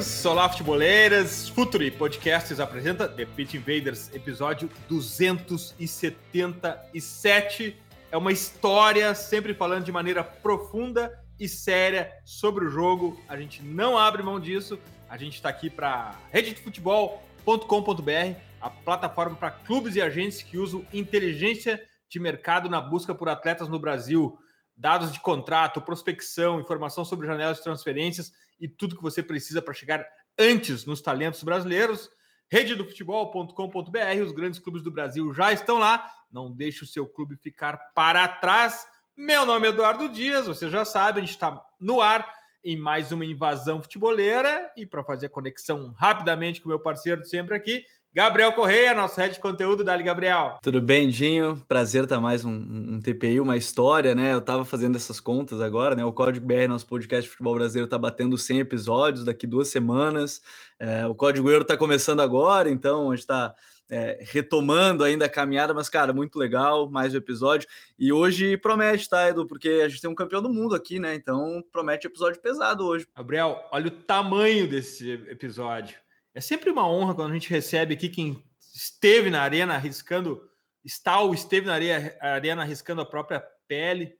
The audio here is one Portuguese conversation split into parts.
Futeboleiros! Olá, futeboleiras! Futuri Podcasts apresenta The Pit Invaders, episódio 277. É uma história, sempre falando de maneira profunda e séria sobre o jogo. A gente não abre mão disso. A gente está aqui para redetefutebol.com.br, a plataforma para clubes e agentes que usam inteligência de mercado na busca por atletas no Brasil dados de contrato, prospecção, informação sobre janelas de transferências e tudo que você precisa para chegar antes nos talentos brasileiros. Rededofutebol.com.br, os grandes clubes do Brasil já estão lá. Não deixe o seu clube ficar para trás. Meu nome é Eduardo Dias, você já sabe, a gente está no ar em mais uma invasão futeboleira. E para fazer a conexão rapidamente com o meu parceiro sempre aqui, Gabriel Correia, nosso head de conteúdo. Dali, Gabriel. Tudo bem, Dinho? Prazer estar mais um, um, TPI, uma história, né? Eu estava fazendo essas contas agora, né? O Código BR, nosso podcast de futebol brasileiro, está batendo 100 episódios daqui duas semanas. É, o Código Euro está começando agora, então a gente está é, retomando ainda a caminhada, mas, cara, muito legal, mais um episódio. E hoje promete, tá, Edu? Porque a gente tem um campeão do mundo aqui, né? Então promete episódio pesado hoje. Gabriel, olha o tamanho desse episódio. É sempre uma honra quando a gente recebe aqui quem esteve na arena arriscando, está ou esteve na arena arriscando a própria pele.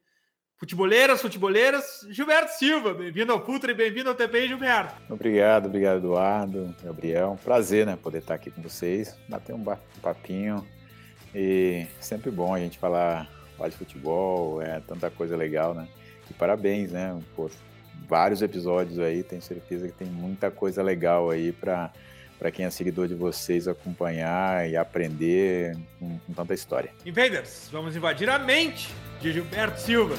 Futeboleiras, futeboleiras, Gilberto Silva, bem-vindo ao Futre bem-vindo ao TPI, Gilberto. Obrigado, obrigado, Eduardo, Gabriel. Prazer, né, poder estar aqui com vocês, bater um papinho. E sempre bom a gente falar, falar de futebol, é tanta coisa legal, né? E parabéns, né? Pô, vários episódios aí, tenho certeza que tem muita coisa legal aí para para quem é seguidor de vocês acompanhar e aprender com, com tanta história. Invaders, vamos invadir a mente de Gilberto Silva.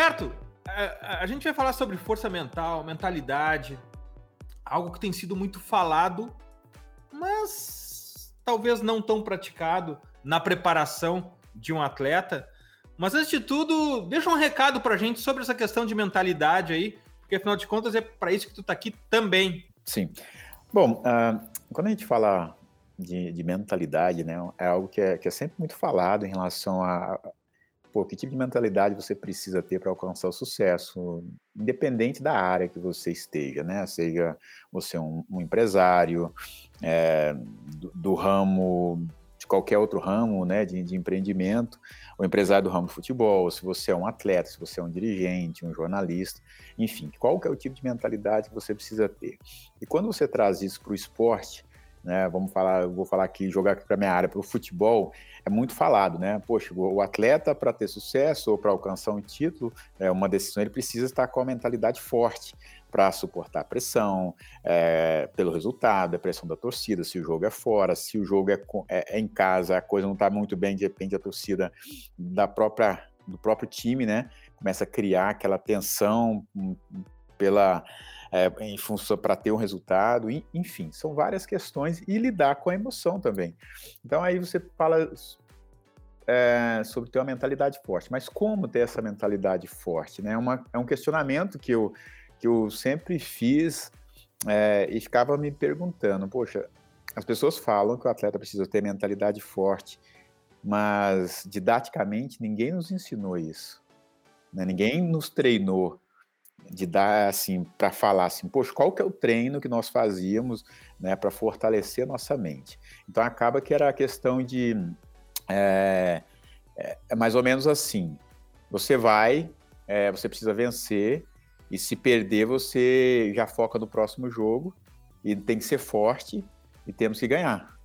Tudo, Gilberto, a, a, gente vai falar sobre força mental, mentalidade, algo que tem sido muito falado, mas talvez não tão praticado na preparação de um atleta. Mas antes de tudo, deixa um recado para a gente sobre essa questão de mentalidade aí, porque afinal de contas é para isso que tu está aqui também. Sim. Bom, uh, quando a gente fala de, de, mentalidade, né, é algo que é, que é sempre muito falado em relação a, pô, que tipo de mentalidade você precisa ter para alcançar o sucesso, independente da área que você esteja, né? Seja você um, um empresário é, do, do, ramo de qualquer outro ramo, né, de, de empreendimento, ou empresário do ramo futebol, se você é um atleta, se você é um dirigente, um jornalista, enfim, qual que é o tipo de mentalidade que você precisa ter? E quando você traz isso para o esporte, né, vamos falar, vou falar aqui, jogar aqui para minha área, para o futebol, é muito falado, né? Poxa, o atleta para ter sucesso ou para alcançar um título, é uma decisão, ele precisa estar com a mentalidade forte para suportar a pressão, é, pelo resultado, a pressão da torcida, se o jogo é fora, se o jogo é, é, é em casa, a coisa não está muito bem, de repente a torcida da própria, do próprio time, né? Começa a criar aquela tensão hum, pela é, em função para ter um resultado, enfim, são várias questões e lidar com a emoção também. Então aí você fala é, sobre ter uma mentalidade forte, mas como ter essa mentalidade forte, né? Uma, é um questionamento que eu, que eu sempre fiz é, e ficava me perguntando, poxa, as pessoas falam que o atleta precisa ter mentalidade forte, mas didaticamente ninguém nos ensinou isso. Né? Ninguém nos treinou de dar assim para falar assim, poxa, qual que é o treino que nós fazíamos, né, para fortalecer a nossa mente. Então acaba que era a questão de é, é, é mais ou menos assim. Você vai, é, você precisa vencer, e se perder, você já foca no próximo jogo, e tem que ser forte, e temos que ganhar.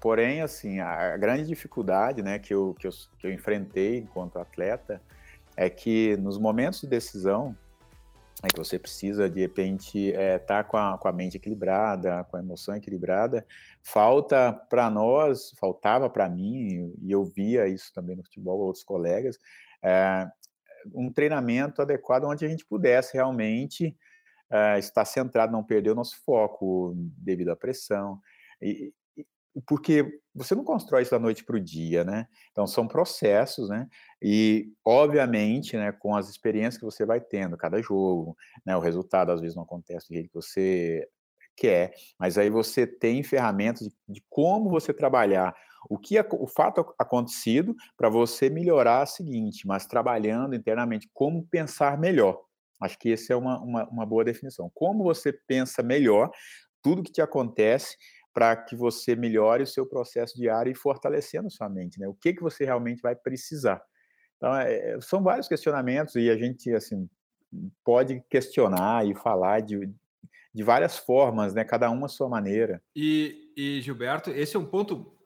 Porém, assim, a grande dificuldade né, que, eu, que, eu, que eu enfrentei enquanto atleta é que nos momentos de decisão, é que você precisa, de repente, estar é, tá com, a, com a mente equilibrada, com a emoção equilibrada, falta para nós, faltava para mim, e eu via isso também no futebol, outros colegas, é, um treinamento adequado onde a gente pudesse realmente é, estar centrado, não perder o nosso foco devido à pressão. E, porque você não constrói isso da noite para o dia, né? Então são processos, né? E obviamente, né, com as experiências que você vai tendo cada jogo, né, o resultado às vezes não acontece do jeito que você quer, mas aí você tem ferramentas de, de como você trabalhar o que o fato acontecido para você melhorar a seguinte, mas trabalhando internamente como pensar melhor. Acho que essa é uma, uma, uma boa definição. Como você pensa melhor tudo que te acontece para que você melhore o seu processo diário e fortalecendo sua mente, né? O que que você realmente vai precisar? Então, é, é, são vários questionamentos e a gente, assim, pode questionar e falar de, de várias formas, né? Cada uma a sua maneira. E, e, Gilberto, esse é um ponto,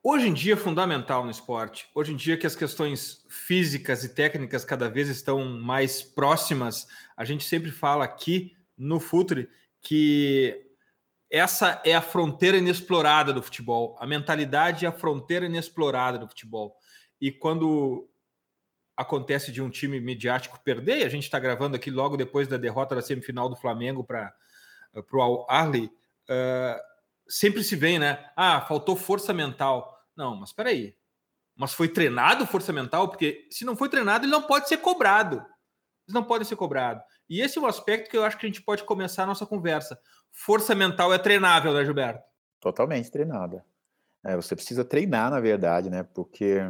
hoje em dia, fundamental no esporte. Hoje em dia que as questões físicas e técnicas cada vez estão mais próximas, a gente sempre fala aqui no Futre que essa é a fronteira inexplorada do futebol. A mentalidade é a fronteira inexplorada do futebol. E quando acontece de um time midiático perder, a gente está gravando aqui logo depois da derrota da semifinal do Flamengo para o Arley, uh, sempre se vê, né? Ah, faltou força mental. Não, mas espera aí. Mas foi treinado força mental? Porque se não foi treinado, ele não pode ser cobrado. Eles não podem ser cobrados. E esse é o aspecto que eu acho que a gente pode começar a nossa conversa força mental é treinável, né, Gilberto? Totalmente treinada. É, você precisa treinar, na verdade, né? Porque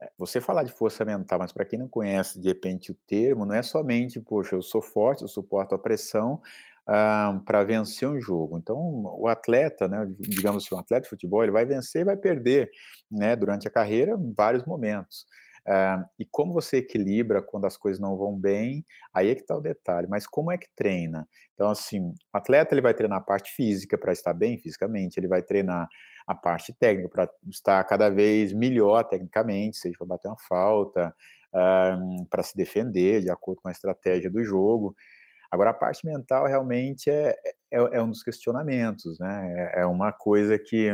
é, você falar de força mental, mas para quem não conhece de repente o termo, não é somente, poxa, eu sou forte, eu suporto a pressão ah, para vencer um jogo. Então, o atleta, né, digamos assim, um atleta de futebol, ele vai vencer e vai perder, né, durante a carreira, em vários momentos. Uh, e como você equilibra quando as coisas não vão bem, aí é que está o detalhe. Mas como é que treina? Então, assim, o atleta ele vai treinar a parte física para estar bem fisicamente, ele vai treinar a parte técnica para estar cada vez melhor tecnicamente, seja para bater uma falta, uh, para se defender de acordo com a estratégia do jogo. Agora, a parte mental realmente é, é, é um dos questionamentos, né? É, é uma coisa que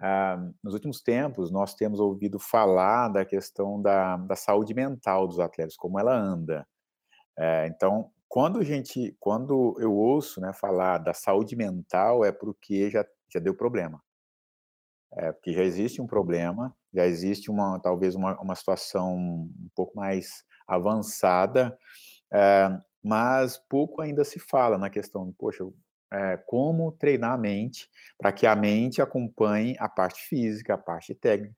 ah, nos últimos tempos, nós temos ouvido falar da questão da, da saúde mental dos atletas, como ela anda. É, então, quando a gente, quando eu ouço né, falar da saúde mental, é porque já, já deu problema. É, porque já existe um problema, já existe uma talvez uma, uma situação um pouco mais avançada, é, mas pouco ainda se fala na questão, poxa, é, como treinar a mente para que a mente acompanhe a parte física, a parte técnica.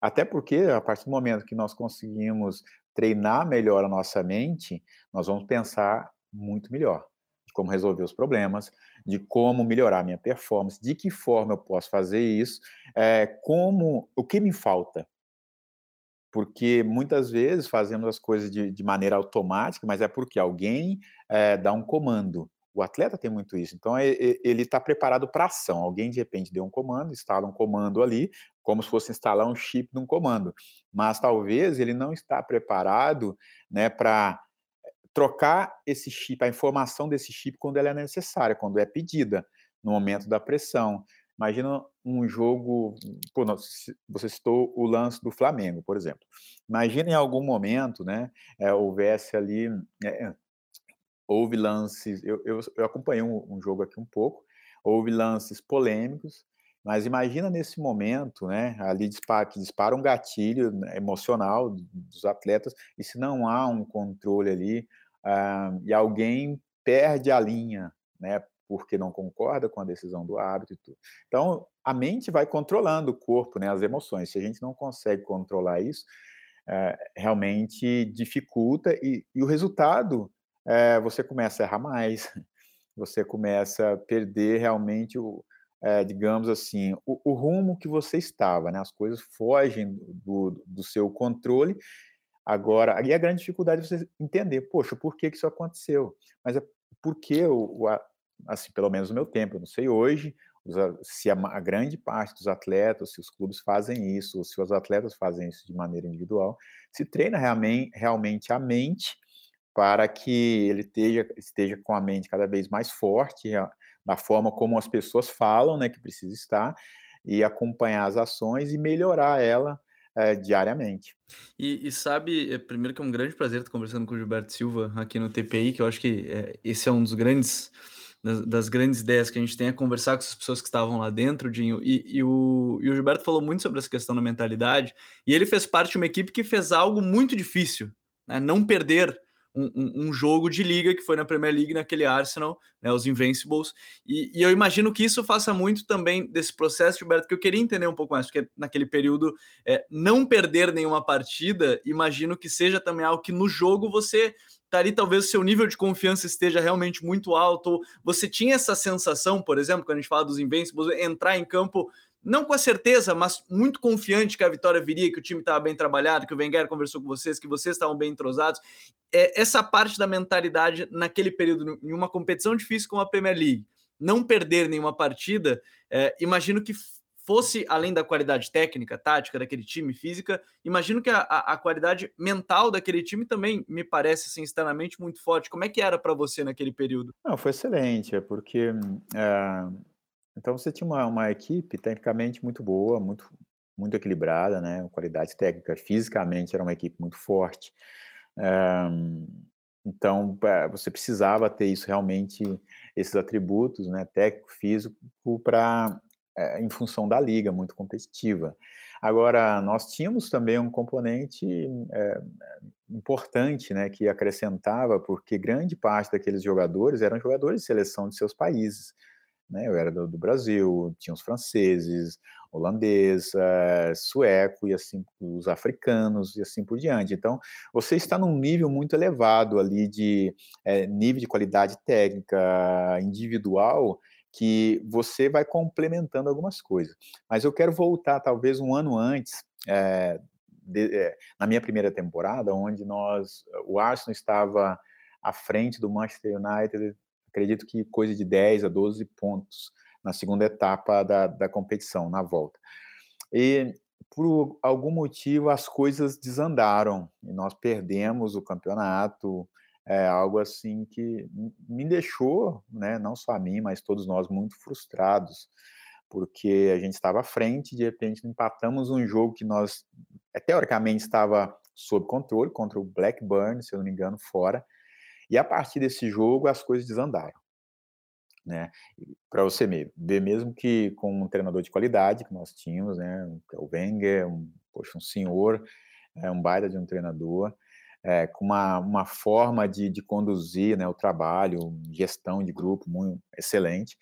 Até porque, a partir do momento que nós conseguimos treinar melhor a nossa mente, nós vamos pensar muito melhor de como resolver os problemas, de como melhorar a minha performance, de que forma eu posso fazer isso, é, como o que me falta. Porque muitas vezes fazemos as coisas de, de maneira automática, mas é porque alguém é, dá um comando. O atleta tem muito isso. Então, ele está preparado para ação. Alguém, de repente, deu um comando, instala um comando ali, como se fosse instalar um chip num comando. Mas talvez ele não está preparado né, para trocar esse chip, a informação desse chip quando ela é necessária, quando é pedida, no momento da pressão. Imagina um jogo, pô, você citou o lance do Flamengo, por exemplo. Imagina em algum momento, né, é, houvesse ali é, houve lances, eu, eu, eu acompanhei um, um, jogo aqui um pouco, houve lances polêmicos, mas imagina nesse momento, né, ali dispara, que dispara um gatilho né, emocional dos atletas, e se não há um controle ali, uh, e alguém perde a linha, né, porque não concorda com a decisão do árbitro. Então, a mente vai controlando o corpo, né, as emoções. Se a gente não consegue controlar isso, uh, realmente dificulta, e, e o resultado é, você começa a errar mais, você começa a perder realmente o, é, digamos assim, o, o, rumo que você estava, né? As coisas fogem do, do seu controle. Agora, aí a grande dificuldade é você entender, poxa, por que, que isso aconteceu? Mas é porque, o, o, assim, pelo menos no meu tempo, eu não sei hoje, se a, a, grande parte dos atletas, se os clubes fazem isso, ou se os atletas fazem isso de maneira individual, se treina realmente, realmente a mente para que ele esteja, esteja com a mente cada vez mais forte, da forma como as pessoas falam, né, que precisa estar, e acompanhar as ações e melhorar ela é, diariamente. E, e, sabe, é, primeiro que é um grande prazer estar conversando com o Gilberto Silva aqui no TPI, que eu acho que é, esse é um dos grandes das, das, grandes ideias que a gente tem é conversar com as pessoas que estavam lá dentro, Dinho, e, e, o, e o Gilberto falou muito sobre essa questão da mentalidade, e ele fez parte de uma equipe que fez algo muito difícil, né? não perder um, um, jogo de liga que foi na Premier League naquele Arsenal, né, os Invincibles. E, e, eu imagino que isso faça muito também desse processo, Gilberto, que eu queria entender um pouco mais, porque naquele período é, não perder nenhuma partida, imagino que seja também algo que no jogo você tá talvez o seu nível de confiança esteja realmente muito alto. Você tinha essa sensação, por exemplo, quando a gente fala dos Invincibles, entrar em campo não com a certeza, mas muito confiante que a vitória viria, que o time estava bem trabalhado, que o Wenger conversou com vocês, que vocês estavam bem entrosados. É, essa parte da mentalidade naquele período, em uma competição difícil como a Premier League, não perder nenhuma partida, é, imagino que fosse além da qualidade técnica, tática daquele time, física, imagino que a, a, qualidade mental daquele time também me parece assim, externamente muito forte. Como é que era para você naquele período? Não, foi excelente, é porque é então você tinha uma, uma equipe tecnicamente muito boa, muito, muito equilibrada, né? Qualidade técnica, fisicamente era uma equipe muito forte. Um, então você precisava ter isso realmente, esses atributos, né? Técnico, físico, para é, em função da liga muito competitiva. Agora nós tínhamos também um componente é, importante, né? Que acrescentava, porque grande parte daqueles jogadores eram jogadores de seleção de seus países né? Eu era do, do Brasil, tinha os franceses, holandês, uh, sueco e assim os africanos e assim por diante. Então, você está num nível muito elevado ali de é, nível de qualidade técnica individual que você vai complementando algumas coisas. Mas eu quero voltar talvez um ano antes, é, de, é, na minha primeira temporada, onde nós, o Arsenal estava à frente do Manchester United acredito que coisa de 10 a 12 pontos na segunda etapa da, da competição, na volta. E por algum motivo as coisas desandaram e nós perdemos o campeonato, é algo assim que me deixou, né, não só a mim, mas todos nós muito frustrados, porque a gente estava à frente, de repente empatamos um jogo que nós é, teoricamente estava sob controle contra o Blackburn, se eu não me engano, fora, e a partir desse jogo as coisas desandaram. Né? Para você ver mesmo que com um treinador de qualidade que nós tínhamos, né, é o Wenger, um, poxa, um senhor, é, um baita de um treinador, é, com uma, uma forma de, de conduzir né, o trabalho, gestão de grupo muito excelente,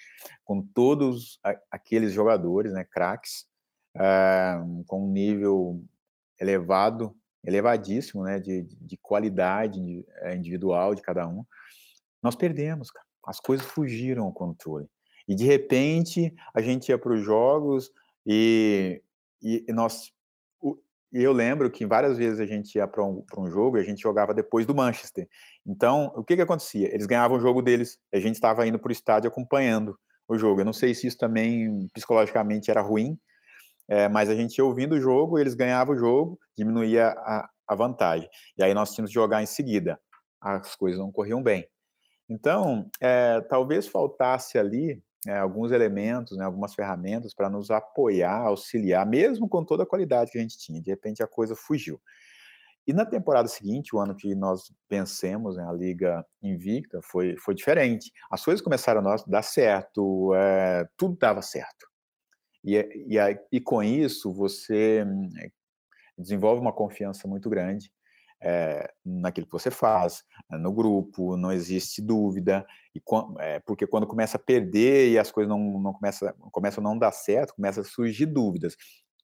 com todos aqueles jogadores, né, craques, é, com um nível elevado elevadíssimo, né, de, de qualidade eh, individual de cada um, nós perdemos, cara. As coisas fugiram ao controle. E de repente a gente ia para os jogos e, e, nós. Eu lembro que várias vezes a gente ia para um, um jogo e a gente jogava depois do Manchester. Então, o que, que acontecia? Eles ganhavam o jogo deles, a gente estava indo para o estádio acompanhando o jogo. Eu não sei se isso também psicologicamente era ruim, é, mas a gente ia ouvindo o jogo, eles ganhavam o jogo, diminuía a, a vantagem. E aí nós tínhamos que jogar em seguida. As coisas não corriam bem. Então, é, talvez faltasse ali é, alguns elementos, né, algumas ferramentas para nos apoiar, auxiliar, mesmo com toda a qualidade que a gente tinha. De repente a coisa fugiu. E na temporada seguinte, o ano que nós vencemos né, a Liga Invicta, foi, foi diferente. As coisas começaram a dar certo, é, tudo dava certo. E, e, e com isso, você eh, desenvolve uma confiança muito grande é, naquilo que você faz, no grupo, não existe dúvida, e, é, porque quando começa a perder e as coisas não, não começam, começam a não dar certo, começa a surgir dúvidas.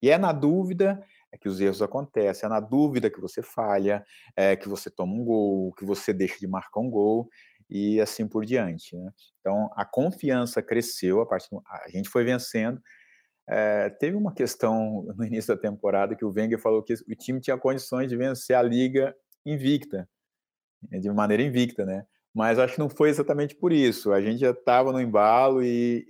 E é na dúvida é que os erros acontecem, é na dúvida que você falha, é que você toma um gol, que você deixa de marcar um gol, e assim por diante. Né? Então, a confiança cresceu, a, partir, a gente foi vencendo. É, teve uma questão no início da temporada que o Wenger falou que o time tinha condições de vencer a liga invicta, de maneira invicta, né? Mas acho que não foi exatamente por isso. A gente já estava no embalo e,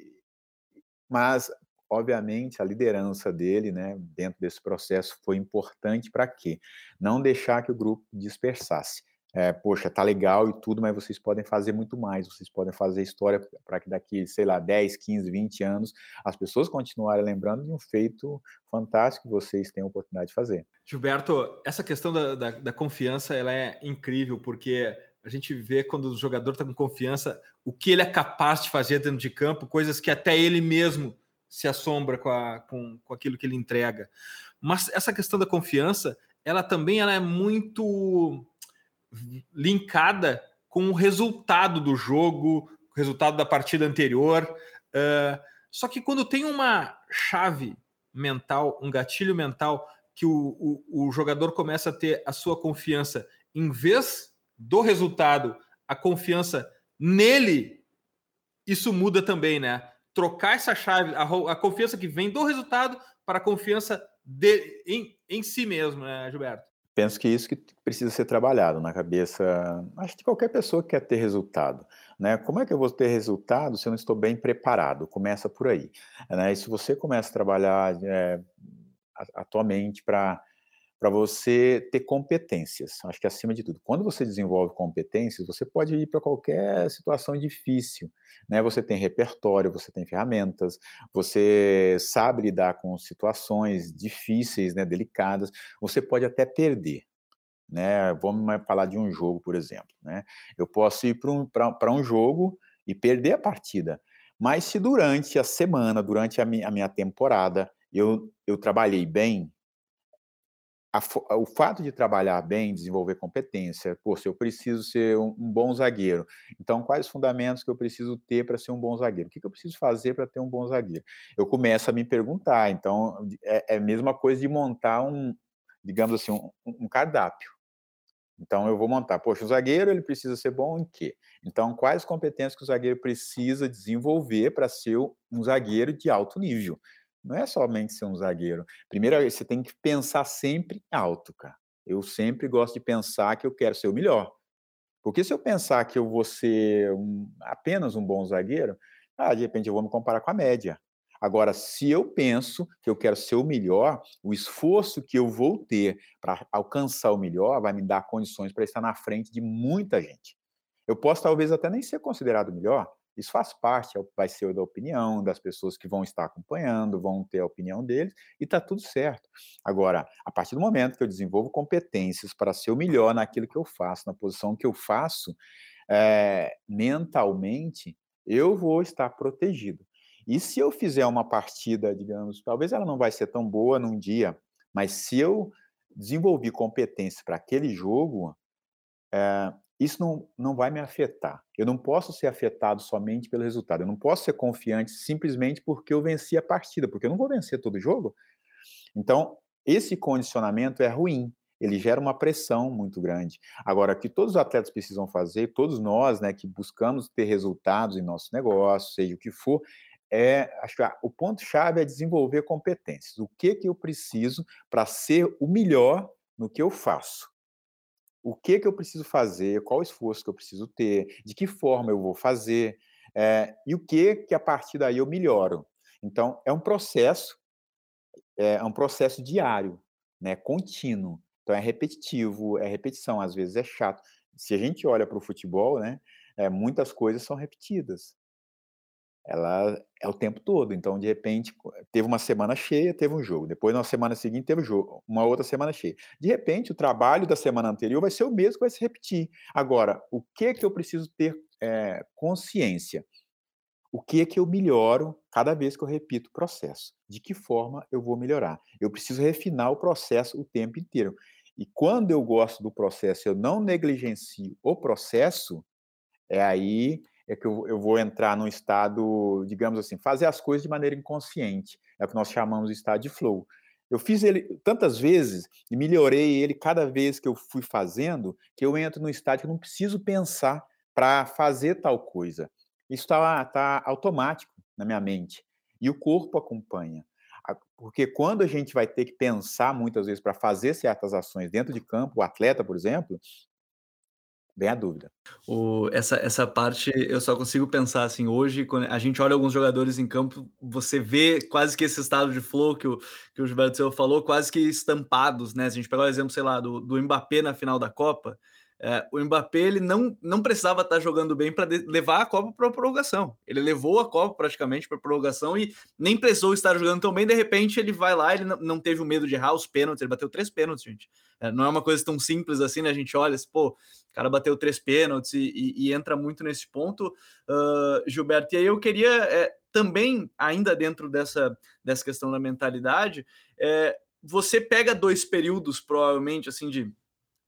mas obviamente a liderança dele, né, dentro desse processo foi importante para quê? Não deixar que o grupo dispersasse é, poxa, tá legal e tudo, mas vocês podem fazer muito mais, vocês podem fazer história para que daqui, sei lá, 10, 15, 20 anos, as pessoas continuarem lembrando de um feito fantástico que vocês têm a oportunidade de fazer. Gilberto, essa questão da, da, da confiança, ela é incrível, porque a gente vê quando o jogador está com confiança, o que ele é capaz de fazer dentro de campo, coisas que até ele mesmo se assombra com, a, com, com aquilo que ele entrega. Mas essa questão da confiança, ela também ela é muito linkada com o resultado do jogo, o resultado da partida anterior. Uh, só que quando tem uma chave mental, um gatilho mental, que o, o, o jogador começa a ter a sua confiança, em vez do resultado, a confiança nele, isso muda também, né? Trocar essa chave, a, a confiança que vem do resultado para a confiança de, em, em si mesmo, né, Gilberto? Penso que isso que precisa ser trabalhado na cabeça, acho que qualquer pessoa que quer ter resultado, né? Como é que eu vou ter resultado se eu não estou bem preparado? Começa por aí, né? E se você começa a trabalhar é, atualmente para para você ter competências. Acho que acima de tudo, quando você desenvolve competências, você pode ir para qualquer situação difícil, né? Você tem repertório, você tem ferramentas, você sabe lidar com situações difíceis, né, delicadas. Você pode até perder, né? Vamos falar de um jogo, por exemplo, né? Eu posso ir para um, um jogo e perder a partida, mas se durante a semana, durante a minha, a minha temporada, eu, eu trabalhei bem, a, o fato de trabalhar bem, desenvolver competência, pô, se eu preciso ser um, um, bom zagueiro, então quais os fundamentos que eu preciso ter para ser um bom zagueiro? O que, que eu preciso fazer para ter um bom zagueiro? Eu começo a me perguntar, então é, é a mesma coisa de montar um, digamos assim, um, um cardápio. Então eu vou montar, poxa, o zagueiro ele precisa ser bom em quê? Então quais competências que o zagueiro precisa desenvolver para ser um zagueiro de alto nível? Não é somente ser um zagueiro. Primeiro, você tem que pensar sempre alto, cara. Eu sempre gosto de pensar que eu quero ser o melhor. Porque se eu pensar que eu vou ser um, apenas um bom zagueiro, ah, de repente eu vou me comparar com a média. Agora, se eu penso que eu quero ser o melhor, o esforço que eu vou ter para alcançar o melhor vai me dar condições para estar na frente de muita gente. Eu posso talvez até nem ser considerado melhor, isso faz parte, é vai ser da opinião das pessoas que vão estar acompanhando, vão ter a opinião deles, e está tudo certo. Agora, a partir do momento que eu desenvolvo competências para ser o melhor naquilo que eu faço, na posição que eu faço, é, mentalmente, eu vou estar protegido. E se eu fizer uma partida, digamos, talvez ela não vai ser tão boa num dia, mas se eu desenvolver competências para aquele jogo, é, isso não, não vai me afetar. Eu não posso ser afetado somente pelo resultado. Eu não posso ser confiante simplesmente porque eu venci a partida, porque eu não vou vencer todo jogo. Então, esse condicionamento é ruim. Ele gera uma pressão muito grande. Agora, que todos os atletas precisam fazer, todos nós, né, que buscamos ter resultados em nosso negócio, seja o que for, é, acho que o ponto-chave é desenvolver competências. O que, que eu preciso para ser o melhor no que eu faço? O que, que eu preciso fazer, qual esforço que eu preciso ter, de que forma eu vou fazer, é, e o que que a partir daí eu melhoro. Então, é um processo, é um processo diário, né, contínuo. Então, é repetitivo, é repetição, às vezes é chato. Se a gente olha para o futebol, né, é, muitas coisas são repetidas ela é o tempo todo. Então, de repente, teve uma semana cheia, teve um jogo. Depois, na semana seguinte, teve um jogo. Uma outra semana cheia. De repente, o trabalho da semana anterior vai ser o mesmo, vai se repetir. Agora, o que que eu preciso ter é, consciência? O que que eu melhoro cada vez que eu repito o processo? De que forma eu vou melhorar? Eu preciso refinar o processo o tempo inteiro. E quando eu gosto do processo, eu não negligencio o processo, é aí é que eu, eu vou entrar num estado, digamos assim, fazer as coisas de maneira inconsciente. É o que nós chamamos de estado de flow. Eu fiz ele tantas vezes e melhorei ele cada vez que eu fui fazendo, que eu entro no estado que eu não preciso pensar para fazer tal coisa. Isso está tá automático na minha mente. E o corpo acompanha. Porque quando a gente vai ter que pensar muitas vezes para fazer certas ações dentro de campo, o atleta, por exemplo, vem a dúvida. O, essa, essa parte eu só consigo pensar assim, hoje, quando a gente olha alguns jogadores em campo, você vê quase que esse estado de flow que o, que o Gilberto Silva falou, quase que estampados, né? Se a gente pegar o exemplo, sei lá, do, do Mbappé na final da Copa, é, o Mbappé ele não, não precisava estar jogando bem para levar a Copa para a prorrogação. Ele levou a Copa praticamente para a prorrogação e nem precisou estar jogando tão bem. De repente ele vai lá, ele não, teve o medo de errar os pênaltis. Ele bateu três pênaltis, gente. É, não é uma coisa tão simples assim, né? A gente olha, assim, pô, o cara bateu três pênaltis e, e, e entra muito nesse ponto, uh, Gilberto. E aí eu queria é, também, ainda dentro dessa, dessa questão da mentalidade, você pega dois períodos, provavelmente, assim, de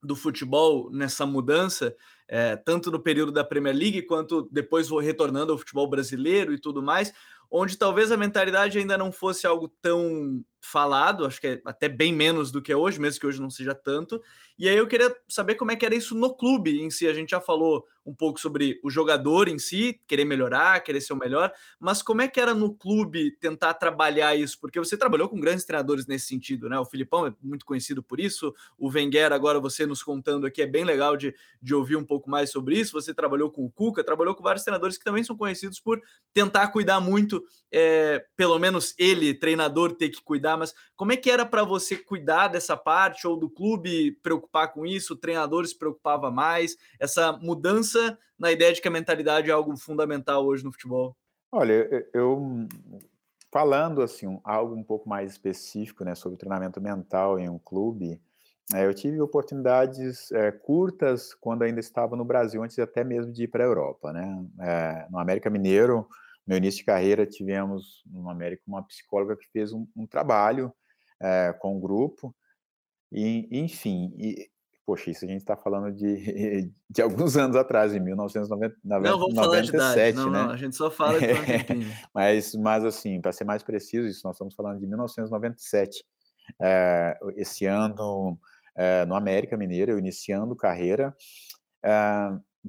do futebol nessa mudança, é, tanto no período da Premier League quanto depois retornando ao futebol brasileiro e tudo mais, onde talvez a mentalidade ainda não fosse algo tão falado, acho que é até bem menos do que é hoje, mesmo que hoje não seja tanto. E aí eu queria saber como é que era isso no clube em si. A gente já falou um pouco sobre o jogador em si, querer melhorar, querer ser o melhor, mas como é que era no clube tentar trabalhar isso? Porque você trabalhou com grandes treinadores nesse sentido, né? O Filipão é muito conhecido por isso, o Wenger, agora você nos contando aqui, é bem legal de, de ouvir um pouco mais sobre isso. Você trabalhou com o Cuca, trabalhou com vários treinadores que também são conhecidos por tentar cuidar muito, é, pelo menos ele, treinador, ter que cuidar mas como é que era para você cuidar dessa parte ou do clube preocupar com isso, o treinador se preocupava mais, essa mudança na ideia de que a mentalidade é algo fundamental hoje no futebol? Olha, eu falando assim algo um pouco mais específico, né, sobre treinamento mental em um clube, é, eu tive oportunidades é, curtas quando ainda estava no Brasil, antes até mesmo de ir para a Europa, né? É, no América Mineiro, meu início de carreira, tivemos no América uma psicóloga que fez um, um trabalho é, com o grupo, e, enfim, e, poxa, isso a gente está falando de, de alguns anos atrás, em 1997, não, vamos falar de idade. Não, né? Não, a gente só fala de mas, mas, assim, para ser mais preciso, isso nós estamos falando de 1997. É, esse ano, é, no América Mineiro, eu iniciando carreira,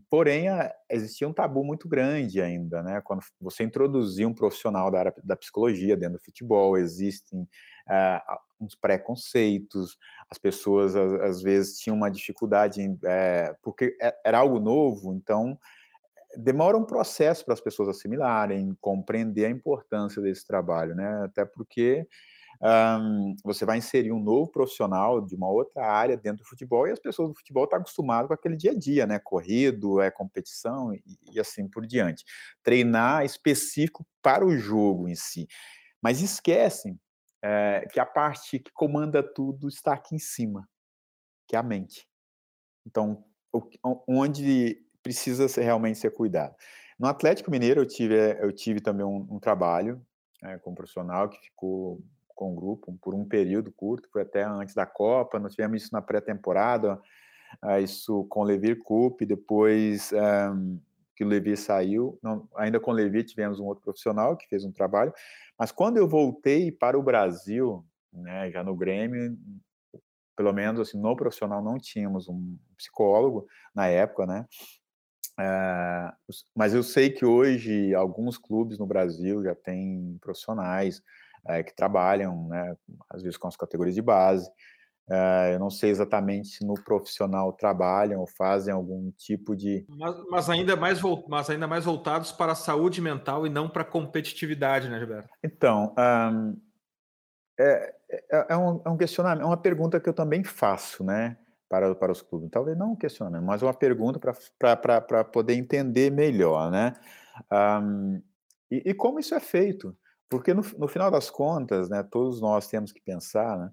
Porém, existia um tabu muito grande ainda, né? Quando você introduzia um profissional da área da psicologia dentro do futebol, existem uh, uns preconceitos, as pessoas às, às, vezes tinham uma dificuldade, em, é, porque é, era algo novo, então demora um processo para as pessoas assimilarem, compreender a importância desse trabalho, né? Até porque um, você vai inserir um novo profissional de uma outra área dentro do futebol e as pessoas do futebol estão acostumadas com aquele dia a dia, né? Corrido, é competição e, e assim por diante. Treinar específico para o jogo em si. Mas esquecem é, que a parte que comanda tudo está aqui em cima, que é a mente. Então, onde precisa ser, realmente ser cuidado. No Atlético Mineiro, eu tive, eu tive também um, um trabalho é, com um profissional que ficou com o grupo por um período curto, foi até antes da Copa, nós tivemos isso na pré-temporada, uh, isso com o Levir Coupe, depois um, eh, que o Levi saiu, não, ainda com o Levi tivemos um outro profissional que fez um trabalho, mas quando eu voltei para o Brasil, né, já no Grêmio, pelo menos assim, no profissional não tínhamos um psicólogo na época, né, uh, mas eu sei que hoje alguns clubes no Brasil já têm profissionais, é, que trabalham, né, às vezes com as categorias de base. É, eu não sei exatamente se no profissional trabalham ou fazem algum tipo de. Mas, mas, ainda mais, mas ainda mais voltados para a saúde mental e não para a competitividade, né, Gilberto? Então, um, é, é, é, um, é um questionamento, é uma pergunta que eu também faço, né? Para, para os clubes. Talvez não um questionamento, mas uma pergunta para poder entender melhor, né? Um, e, e como isso é feito? Porque no, no, final das contas, né, todos nós temos que pensar, né,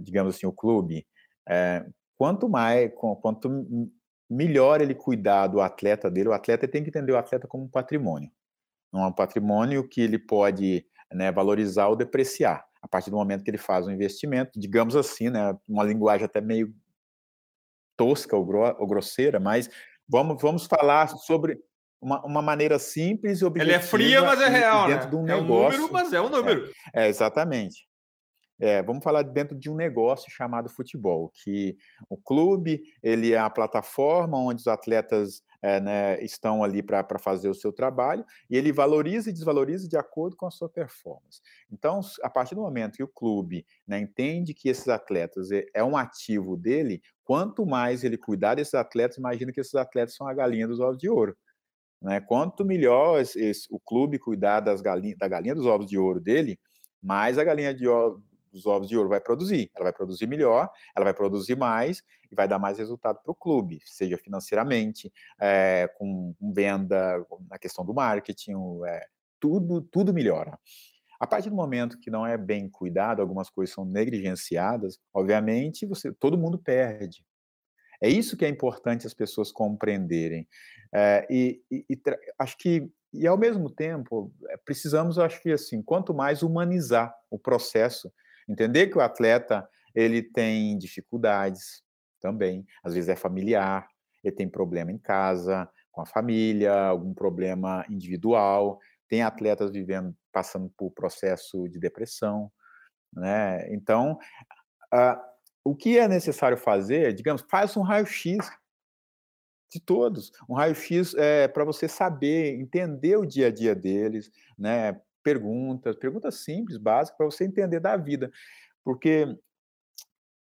digamos assim, o clube, é, quanto mais, quanto melhor ele cuidar do atleta dele, o atleta tem que entender o atleta como um patrimônio. Não é um patrimônio que ele pode né, valorizar ou depreciar. A partir do momento que ele faz um investimento, digamos assim, né, uma linguagem até meio tosca ou grosseira, mas vamos, vamos falar sobre uma, uma maneira simples e objetiva. Ele é fria, mas é real, dentro né? De um é negócio. um número, mas é um número. É, é exatamente. é, vamos falar dentro de um negócio chamado futebol, que o clube ele é a plataforma onde os atletas é, né, estão ali para fazer o seu trabalho e ele valoriza e desvaloriza de acordo com a sua performance. Então, a partir do momento que o clube né, entende que esses atletas é, é um ativo dele, quanto mais ele cuidar desses atletas, imagina que esses atletas são a galinha dos ovos de ouro. Né? Quanto melhor esse, esse, o clube cuidar das galinha, da galinha dos ovos de ouro dele, mais a galinha de dos ovos de ouro vai produzir. Ela vai produzir melhor, ela vai produzir mais e vai dar mais resultado para o clube, seja financeiramente, é, com, com, venda, na questão do marketing, é, tudo, tudo melhora. A partir do momento que não é bem cuidado, algumas coisas são negligenciadas, obviamente você, todo mundo perde. É isso que é importante as pessoas compreenderem. É, e, e, e acho que e ao mesmo tempo precisamos, acho que assim, quanto mais humanizar o processo Entender que o atleta ele tem dificuldades também, às vezes é familiar, ele tem problema em casa, com a família, algum problema individual, tem atletas vivendo, passando por processo de depressão, né? Então, o que é necessário fazer, digamos, faz um raio-x de todos, um raio-x é, para você saber, entender o dia a dia deles, né? perguntas, perguntas simples, básicas, para você entender da vida. Porque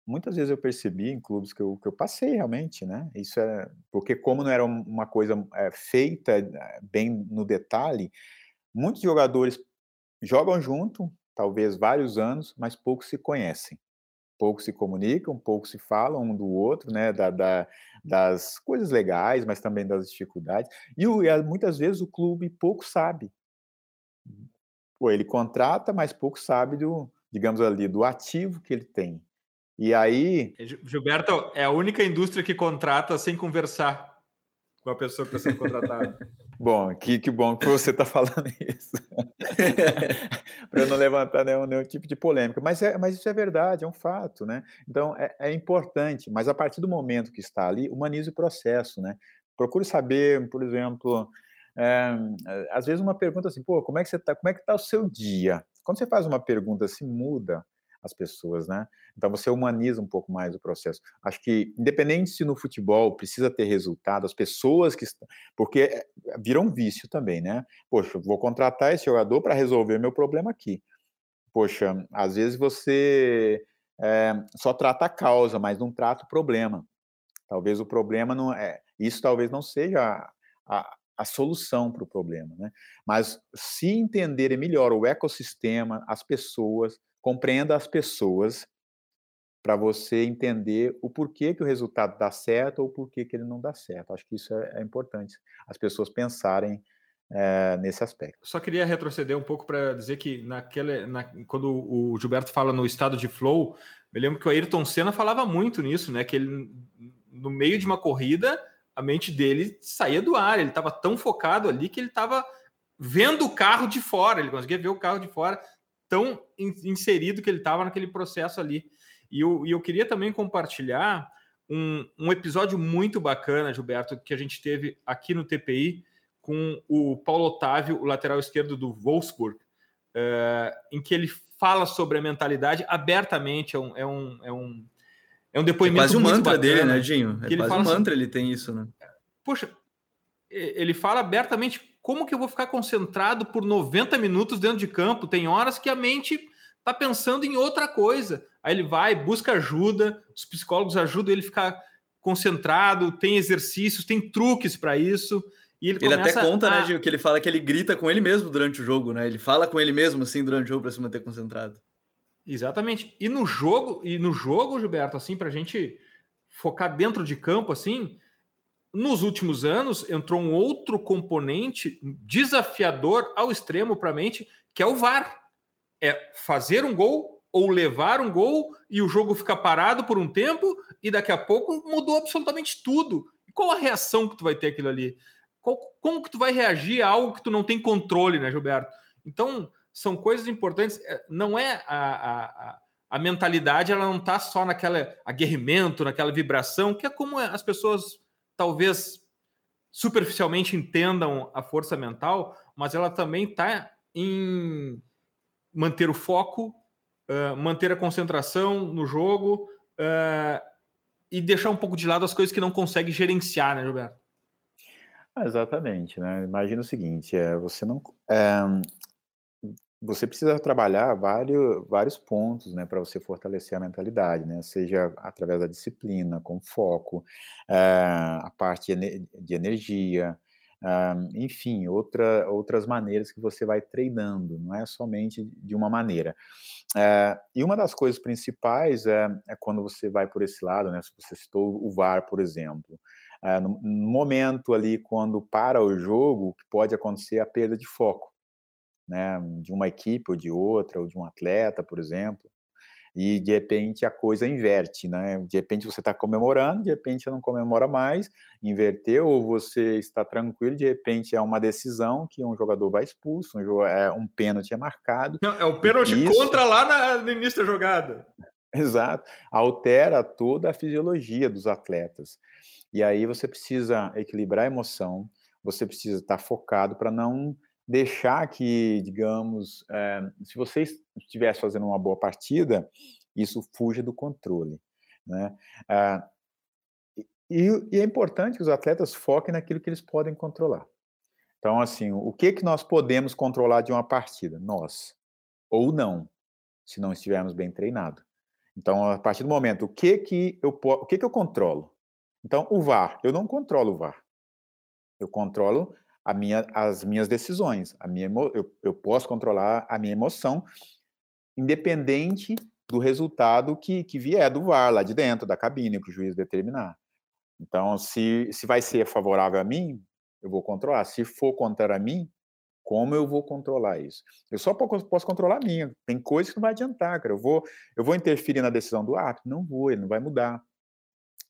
muitas vezes eu percebi em clubes que eu, que eu passei realmente, né? Isso é porque como não era uma coisa é, feita eh, bem no detalhe, muitos jogadores jogam junto, talvez vários anos, mas poucos se conhecem, poucos se comunicam, poucos se falam um do outro, né? Da, da das coisas legais, mas também das dificuldades. E, e muitas vezes o clube pouco sabe Pô, ele contrata, mas pouco sabe do, digamos ali, do ativo que ele tem. E aí. É, Gilberto, é a única indústria que contrata sem conversar com a pessoa que está sendo contratada. bom, que, que bom que você está falando isso. Para não levantar nenhum, nenhum, tipo de polêmica. Mas, é, mas isso é verdade, é um fato, né? Então, é, é importante, mas a partir do momento que está ali, humanize o processo, né? Procure saber, por exemplo, é, às vezes uma pergunta assim, pô, como é que você tá? Como é que tá o seu dia? Quando você faz uma pergunta assim, muda as pessoas, né? Então você humaniza um pouco mais o processo. Acho que independente se no futebol precisa ter resultado, as pessoas que estão, porque eh, vira um vício também, né? Poxa, vou contratar esse jogador para resolver meu problema aqui. Poxa, às vezes você é, só trata a causa, mas não trata o problema. Talvez o problema não é, isso talvez não seja a, a a solução para o problema. Né? Mas se entenderem melhor o ecossistema, as pessoas, compreenda as pessoas para você entender o porquê que o resultado dá certo ou porquê que ele não dá certo. Acho que isso é, é importante, as pessoas pensarem é, nesse aspecto. Só queria retroceder um pouco para dizer que naquele, na, quando o Gilberto fala no estado de flow, me lembro que o Ayrton Senna falava muito nisso, né? Que ele, no meio de uma corrida, a mente dele saía do ar, ele estava tão focado ali que ele estava vendo o carro de fora, ele conseguia ver o carro de fora, tão inserido que ele estava naquele processo ali. E eu, e eu queria também compartilhar um, um episódio muito bacana, Gilberto, que a gente teve aqui no TPI com o Paulo Otávio, o lateral esquerdo do Wolfsburg, uh, em que ele fala sobre a mentalidade abertamente. É um, é um, é um, é um depoimento. É quase um mantra bacana, dele, né, Dinho? É quase um mantra, assim, ele tem isso, né? Poxa, ele fala abertamente como que eu vou ficar concentrado por 90 minutos dentro de campo? Tem horas que a mente tá pensando em outra coisa. Aí ele vai, busca ajuda, os psicólogos ajudam ele a ficar concentrado, tem exercícios, tem truques para isso. E ele, ele até conta, a... né, Dinho, que ele fala que ele grita com ele mesmo durante o jogo, né? Ele fala com ele mesmo assim durante o jogo para se manter concentrado. Exatamente. E no jogo, e no jogo, Gilberto, assim, para a gente focar dentro de campo, assim, nos últimos anos entrou um outro componente desafiador ao extremo para a mente, que é o VAR. É fazer um gol ou levar um gol e o jogo fica parado por um tempo e daqui a pouco mudou absolutamente tudo. Qual a reação que tu vai ter aquilo ali? Qual, como que tu vai reagir a algo que tu não tem controle, né, Gilberto? Então, são coisas importantes. É, não é a, a, a mentalidade, ela não está só naquela aguerrimento, naquela vibração, que é como as pessoas talvez superficialmente entendam a força mental, mas ela também está em manter o foco, uh, manter a concentração no jogo uh, e deixar um pouco de lado as coisas que não consegue gerenciar, né, Gilberto? Exatamente, né? Imagina o seguinte, é, você não, é, você precisa trabalhar vários, vários pontos, né, para você fortalecer a mentalidade, né, seja através da disciplina, com foco, é, a parte de energia, enfim, outra, outras maneiras que você vai treinando, não é somente de uma maneira. É, e uma das coisas principais é, é, quando você vai por esse lado, né? Se você citou o VAR, por exemplo. É, no, momento ali, quando para o jogo, pode acontecer a perda de foco, né? De uma equipe ou de outra, ou de um atleta, por exemplo e de repente a coisa inverte, né? De repente você está comemorando, de repente você não comemora mais, inverteu, ou você está tranquilo, de repente é uma decisão que um jogador vai expulso, um, é, um pênalti é marcado. Não, é o pênalti isso... contra lá na, no início da jogada. Exato, altera toda a fisiologia dos atletas. E aí você precisa equilibrar a emoção, você precisa estar focado para não deixar que, digamos, é, se você estivesse fazendo uma boa partida, isso fuja do controle. Né? Ah, e, e, é importante que os atletas foquem naquilo que eles podem controlar. Então, assim, o que, que nós podemos controlar de uma partida? Nós. Ou não, se não estivermos bem treinados. Então, a partir do momento, o que que eu, o que que eu controlo? Então, o VAR, eu não controlo o VAR. Eu controlo minha, as minhas decisões. A minha, eu, eu posso controlar a minha emoção, independente do resultado que, que vier do VAR lá de dentro, da cabine, que o juiz determinar. Então, se, se vai ser favorável a mim, eu vou controlar. Se for contra a mim, como eu vou controlar isso? Eu só posso controlar a minha. Tem coisas que não vai adiantar, cara. Eu vou, eu vou interferir na decisão do árbitro? Não vou, ele não vai mudar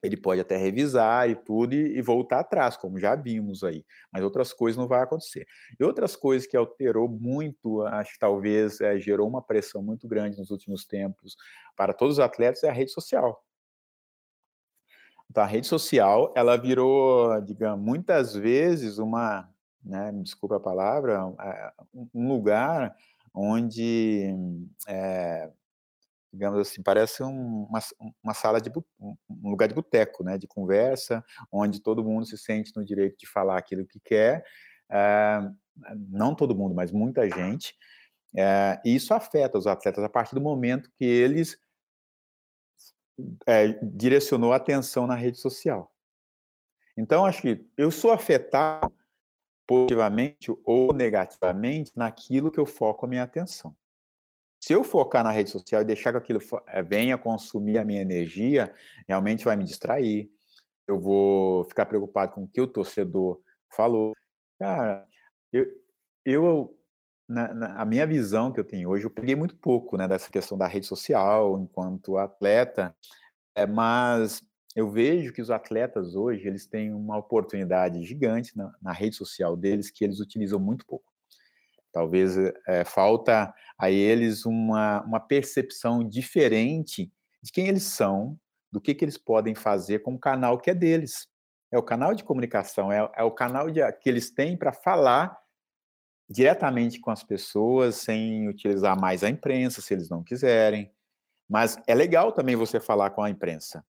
ele pode até revisar e tudo e, e, voltar atrás, como já vimos aí, mas outras coisas não vai acontecer. E outras coisas que alterou muito, acho que talvez é, gerou uma pressão muito grande nos últimos tempos para todos os atletas é a rede social. Então, a rede social, ela virou, digamos, muitas vezes uma, né, me desculpa a palavra, é, um lugar onde é, digamos assim, parece um, uma, uma sala de um lugar de boteco, né, de conversa, onde todo mundo se sente no direito de falar aquilo que quer, é, não todo mundo, mas muita gente, é, e isso afeta os atletas a partir do momento que eles é, direcionou a atenção na rede social. Então, acho que eu sou afetado positivamente ou negativamente naquilo que eu foco a minha atenção. Se eu focar na rede social e deixar que aquilo eh, venha consumir a minha energia, realmente vai me distrair. Eu vou ficar preocupado com o que o torcedor falou. Cara, eu, eu na, na, a minha visão que eu tenho hoje, eu peguei muito pouco né, dessa questão da rede social enquanto atleta, é, mas eu vejo que os atletas hoje eles têm uma oportunidade gigante na, na rede social deles que eles utilizam muito pouco. Talvez é, falta a eles uma, uma percepção diferente de quem eles são, do que, que eles podem fazer com o canal que é deles. É o canal de comunicação, é, é o canal de, que eles têm para falar diretamente com as pessoas, sem utilizar mais a imprensa, se eles não quiserem. Mas é legal também você falar com a imprensa.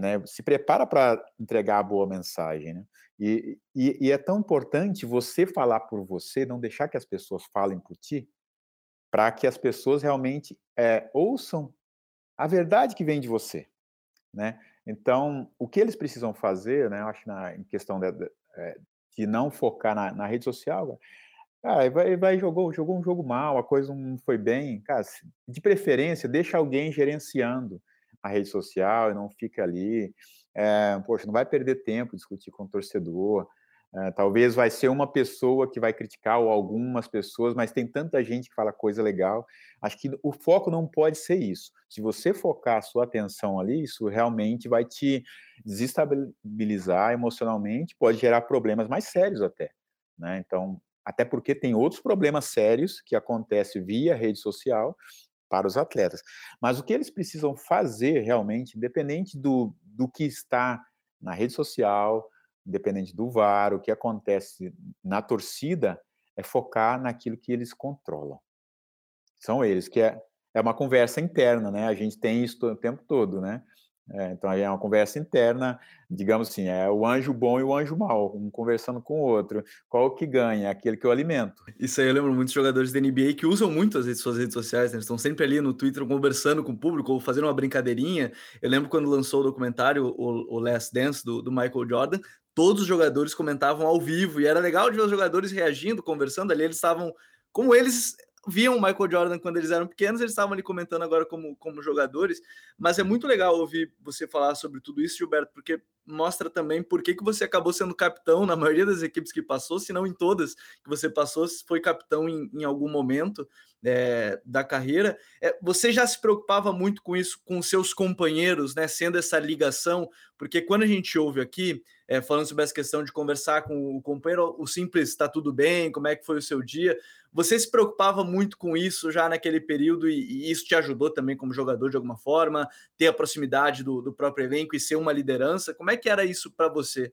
Né? Se prepara para entregar a boa mensagem. Né? E, e, e, é tão importante você falar por você, não deixar que as pessoas falem por ti, para que as pessoas realmente é, ouçam a verdade que vem de você, né? Então, o que eles precisam fazer, né? Eu acho na em questão de, eh, de não focar na, na, rede social, ah, vai, vai jogou, jogou um jogo mal, a coisa não foi bem, cara. De preferência, deixa alguém gerenciando a rede social e não fica ali é, poxa, não vai perder tempo discutir com o torcedor. É, talvez vai ser uma pessoa que vai criticar ou algumas pessoas, mas tem tanta gente que fala coisa legal. Acho que o foco não pode ser isso. Se você focar a sua atenção ali, isso realmente vai te desestabilizar emocionalmente, pode gerar problemas mais sérios até. Né? Então, até porque tem outros problemas sérios que acontecem via rede social para os atletas. Mas o que eles precisam fazer realmente, independente do, do que está na rede social, independente do VAR, o que acontece na torcida, é focar naquilo que eles controlam. São eles, que é, é uma conversa interna, né? A gente tem isso o tempo todo, né? É, então é uma conversa interna, digamos assim, é o anjo bom e o anjo mau, um conversando com o outro. Qual que ganha? Aquele que eu alimento. Isso aí eu lembro muitos jogadores da NBA que usam muito as suas redes sociais, né? Eles estão sempre ali no Twitter conversando com o público ou fazendo uma brincadeirinha. Eu lembro quando lançou o documentário, o, o Last Dance, do, do Michael Jordan, todos os jogadores comentavam ao vivo e era legal de ver os jogadores reagindo, conversando ali. Eles estavam como eles viam o Michael Jordan quando eles eram pequenos, eles estavam ali comentando agora como, como jogadores, mas é muito legal ouvir você falar sobre tudo isso, Gilberto, porque mostra também por que, que você acabou sendo capitão na maioria das equipes que passou, se não em todas que você passou, foi capitão em, em algum momento é, da carreira. É, você já se preocupava muito com isso, com seus companheiros, né, sendo essa ligação, porque quando a gente ouve aqui, é, falando sobre essa questão de conversar com o companheiro, o simples está tudo bem, como é que foi o seu dia, você se preocupava muito com isso já naquele período e, e isso te ajudou também como jogador de alguma forma, ter a proximidade do, do próprio elenco e ser uma liderança? Como é que era isso para você?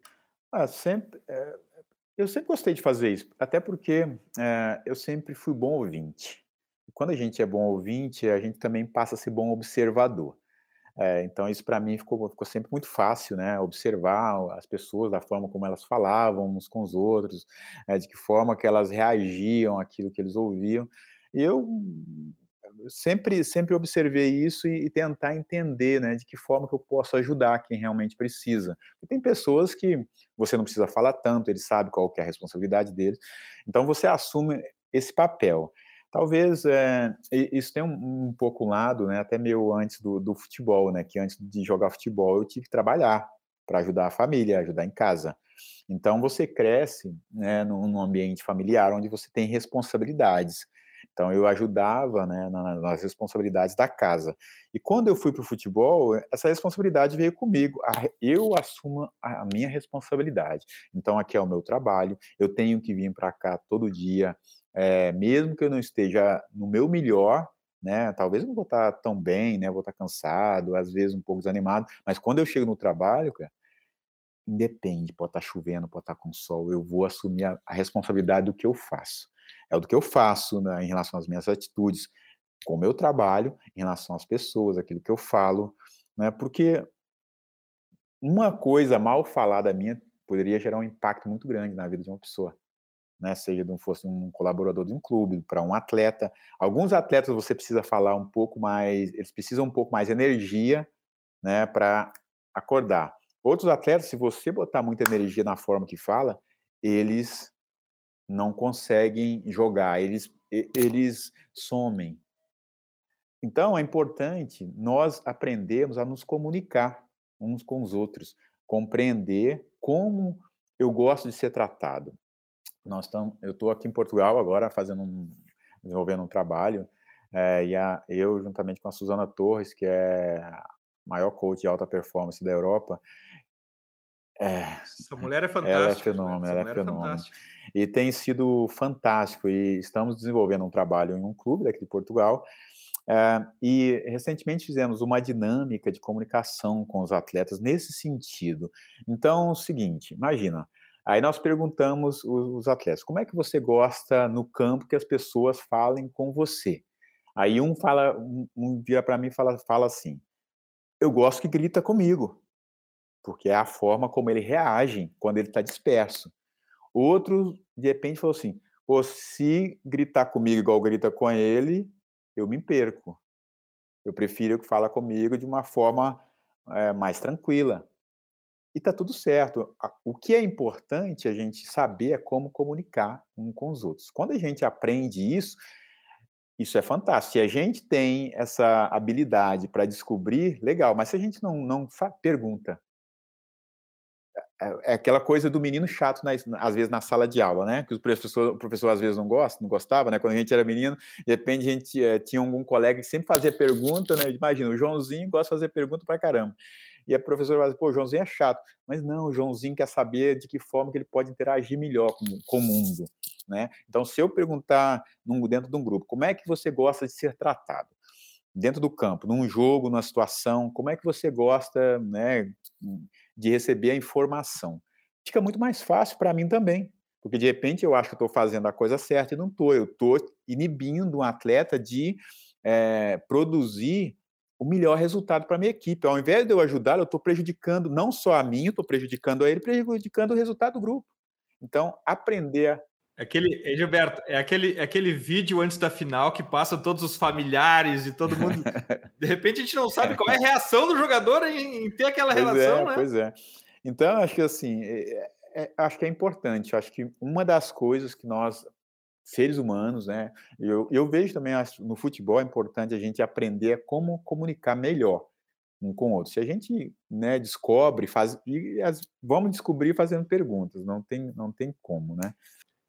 Ah, sempre, é, eu sempre gostei de fazer isso, até porque é, eu sempre fui bom ouvinte. Quando a gente é bom ouvinte, a gente também passa a ser bom observador. É, então isso para mim ficou, ficou, sempre muito fácil, né? Observar as pessoas, da forma como elas falavam uns com os outros, é, de que forma que elas reagiam àquilo que eles ouviam. E eu sempre sempre observei isso e, e, tentar entender, né, de que forma que eu posso ajudar quem realmente precisa. E tem pessoas que você não precisa falar tanto, ele sabe qual é a responsabilidade deles. Então você assume esse papel. Talvez é, isso tenha um, um pouco lado, né, até meu antes do, do, futebol, né, que antes de jogar futebol eu tive que trabalhar para ajudar a família, ajudar em casa. Então você cresce né, num, num, ambiente familiar onde você tem responsabilidades. Então eu ajudava né, nas responsabilidades da casa. E quando eu fui para o futebol, essa responsabilidade veio comigo. Eu assumo a minha responsabilidade. Então aqui é o meu trabalho. Eu tenho que vir para cá todo dia é, mesmo que eu não esteja no meu melhor, né? Talvez não vou estar tão bem, né? Vou estar cansado, às vezes um pouco desanimado, mas quando eu chego no trabalho, cara, independe, pode estar chovendo, pode estar com sol, eu vou assumir a, a responsabilidade do que eu faço. É do que eu faço né, em relação às minhas atitudes, com o meu trabalho, em relação às pessoas, aquilo que eu falo, né? Porque uma coisa mal falada minha poderia gerar um impacto muito grande na vida de uma pessoa né, seja de um, fosse um colaborador de um clube, para um atleta. Alguns atletas você precisa falar um pouco mais, eles precisam um pouco mais de energia, né, para acordar. Outros atletas, se você botar muita energia na forma que fala, eles não conseguem jogar, eles eles somem. Então é importante nós aprendermos a nos comunicar uns com os outros, compreender como eu gosto de ser tratado, nós estamos, eu estou aqui em Portugal agora fazendo um, desenvolvendo um trabalho é, e a, eu juntamente com a Suzana Torres, que é a maior coach de alta performance da Europa, é, Essa mulher é fantástica. Ela é fenômeno, ela é fenômeno. É e tem sido fantástico. E estamos desenvolvendo um trabalho em um clube daqui de Portugal. É, e recentemente fizemos uma dinâmica de comunicação com os atletas nesse sentido. Então, é o seguinte: imagina, Aí nós perguntamos os atletas, como é que você gosta no campo que as pessoas falem com você? Aí um fala, um, um vira para mim fala, fala assim, eu gosto que grita comigo, porque é a forma como ele reage quando ele está disperso. Outro, de repente, falou assim, Pô, se gritar comigo igual grita com ele, eu me perco. Eu prefiro que fala comigo de uma forma é, mais tranquila. E está tudo certo. O que é importante a gente saber é como comunicar um com os outros. Quando a gente aprende isso, isso é fantástico. Se a gente tem essa habilidade para descobrir, legal. Mas se a gente não, não pergunta, é, é aquela coisa do menino chato, na, às vezes, na sala de aula, né? Que o professor, o professor às vezes não gosta, não gostava, né? Quando a gente era menino, de repente a gente é, tinha algum colega que sempre fazia pergunta, né? Imagina, o Joãozinho gosta de fazer pergunta para caramba. E a professora vai dizer, pô, o Joãozinho é chato. Mas não, o Joãozinho quer saber de que forma que ele pode interagir melhor com, com o mundo. Né? Então, se eu perguntar num, dentro de um grupo, como é que você gosta de ser tratado? Dentro do campo, num jogo, numa situação, como é que você gosta né, de receber a informação? Fica muito mais fácil para mim também, porque de repente eu acho que estou fazendo a coisa certa e não estou. Eu estou inibindo um atleta de é, produzir o melhor resultado para a minha equipe. Ao invés de eu ajudar, eu estou prejudicando não só a mim, estou prejudicando a ele, prejudicando o resultado do grupo. Então, aprender é aquele, é, Gilberto, é aquele, é aquele vídeo antes da final que passa todos os familiares e todo mundo. De repente a gente não sabe qual é a reação do jogador em, em ter aquela pois relação, é, né? Pois é. Então, acho que assim, é, é, acho que é importante. Acho que uma das coisas que nós, seres humanos, né? Eu, eu vejo também no futebol é importante a gente aprender como comunicar melhor um com o outro. Se a gente né, descobre, faz, e as, vamos descobrir fazendo perguntas, não tem, não tem como, né?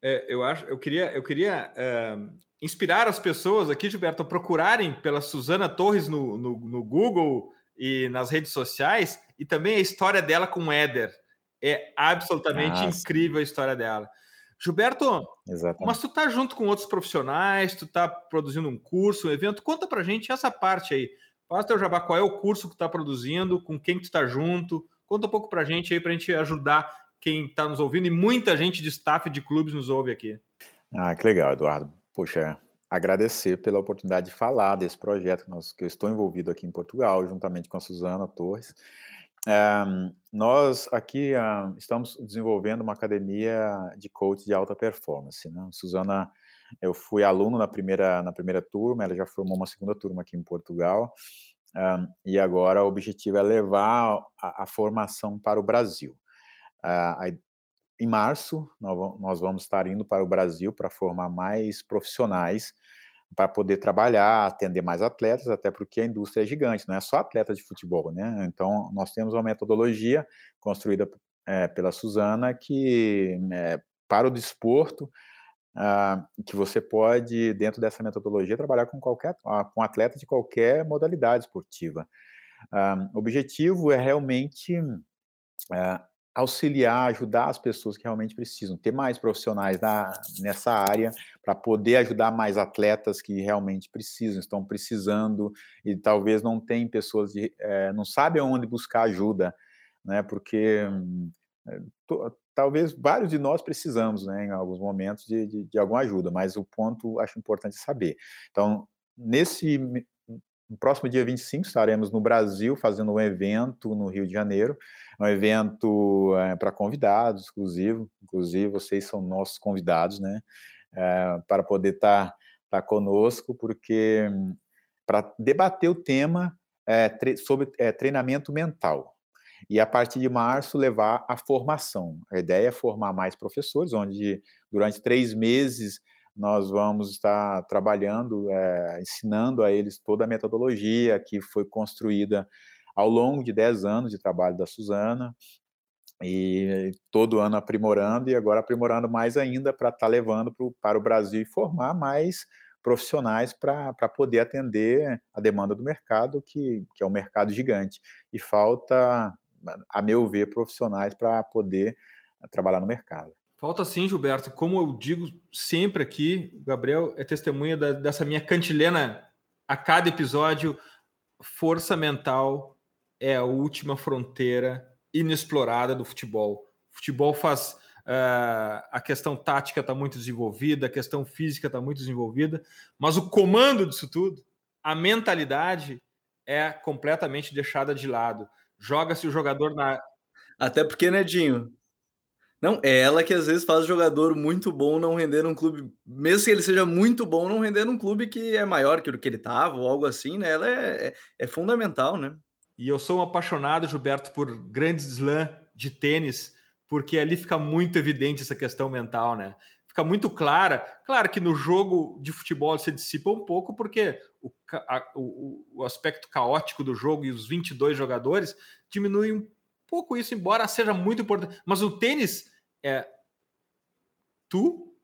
É, eu acho, eu queria, eu queria é, inspirar as pessoas aqui, Gilberto, a procurarem pela Suzana Torres no, no, no, Google e nas redes sociais e também a história dela com o Éder. É absolutamente incrível a história dela. Gilberto, Exatamente. mas tu tá junto com outros profissionais, tu tá produzindo um curso, um evento, conta pra gente essa parte aí. Faz teu jabá, qual é o curso que tu tá produzindo, com quem que tu tá junto, conta um pouco pra gente aí, pra gente ajudar quem está nos ouvindo e muita gente de staff de clubes nos ouve aqui. Ah, que legal, Eduardo. Poxa, agradecer pela oportunidade de falar desse projeto que, nós, que eu estou envolvido aqui em Portugal, juntamente com a Suzana Torres. É, nós aqui uh, estamos desenvolvendo uma academia de coach de alta performance. Né? Suzana, eu fui aluno na primeira, na primeira turma, ela já formou uma segunda turma aqui em Portugal, um, e agora o objetivo é levar a, a formação para o Brasil. Em março, nós vamos estar indo para o Brasil para formar mais profissionais para poder trabalhar, atender mais atletas, até porque a indústria é gigante, não é só atleta de futebol, né? Então, nós temos uma metodologia construída é, pela Suzana que, é, para o desporto, uh, que você pode, dentro dessa metodologia, trabalhar com qualquer, uh, com atleta de qualquer modalidade esportiva. Uh, o objetivo é realmente auxiliar, ajudar as pessoas que realmente precisam, ter mais profissionais na, nessa área para poder ajudar mais atletas que realmente precisam, estão precisando e talvez não tem pessoas, de, é, não sabem onde buscar ajuda, né? Porque é, talvez vários de nós precisamos, né, em alguns momentos de, de, de alguma ajuda, mas o ponto acho importante saber. Então, nesse no próximo dia 25 estaremos no Brasil fazendo um evento no Rio de Janeiro, um evento é, para convidados, exclusivo, inclusive vocês são nossos convidados, né, é, para poder estar tá, tá conosco, porque para debater o tema é, tre sobre treinamento mental. E a partir de março levar a formação. A ideia é formar mais professores, onde durante três meses nós vamos estar trabalhando, é, ensinando a eles toda a metodologia que foi construída ao longo de 10 anos de trabalho da Suzana, e todo ano aprimorando, e agora aprimorando mais ainda para estar tá levando pro, para o Brasil e formar mais profissionais para poder atender a demanda do mercado, que, que é um mercado gigante. E falta, a meu ver, profissionais para poder trabalhar no mercado. Falta sim, Gilberto. Como eu digo sempre aqui, o Gabriel é testemunha da, dessa minha cantilena a cada episódio. Força mental é a última fronteira inexplorada do futebol. O futebol faz. Uh, a questão tática está muito desenvolvida, a questão física está muito desenvolvida, mas o comando disso tudo, a mentalidade, é completamente deixada de lado. Joga-se o jogador na. Até porque, Nedinho, não, é ela que às vezes faz jogador muito bom não render num clube, mesmo que ele seja muito bom, não render num clube que é maior que o que ele estava ou algo assim, né? Ela é, é, é, fundamental, né? E eu sou um apaixonado, Gilberto, por grandes slam de tênis, porque ali fica muito evidente essa questão mental, né? Fica muito clara. Claro que no jogo de futebol se dissipa um pouco, porque o, a, o, o aspecto caótico do jogo e os 22 jogadores diminuem um pouco isso, embora seja muito importante. Mas o tênis é tu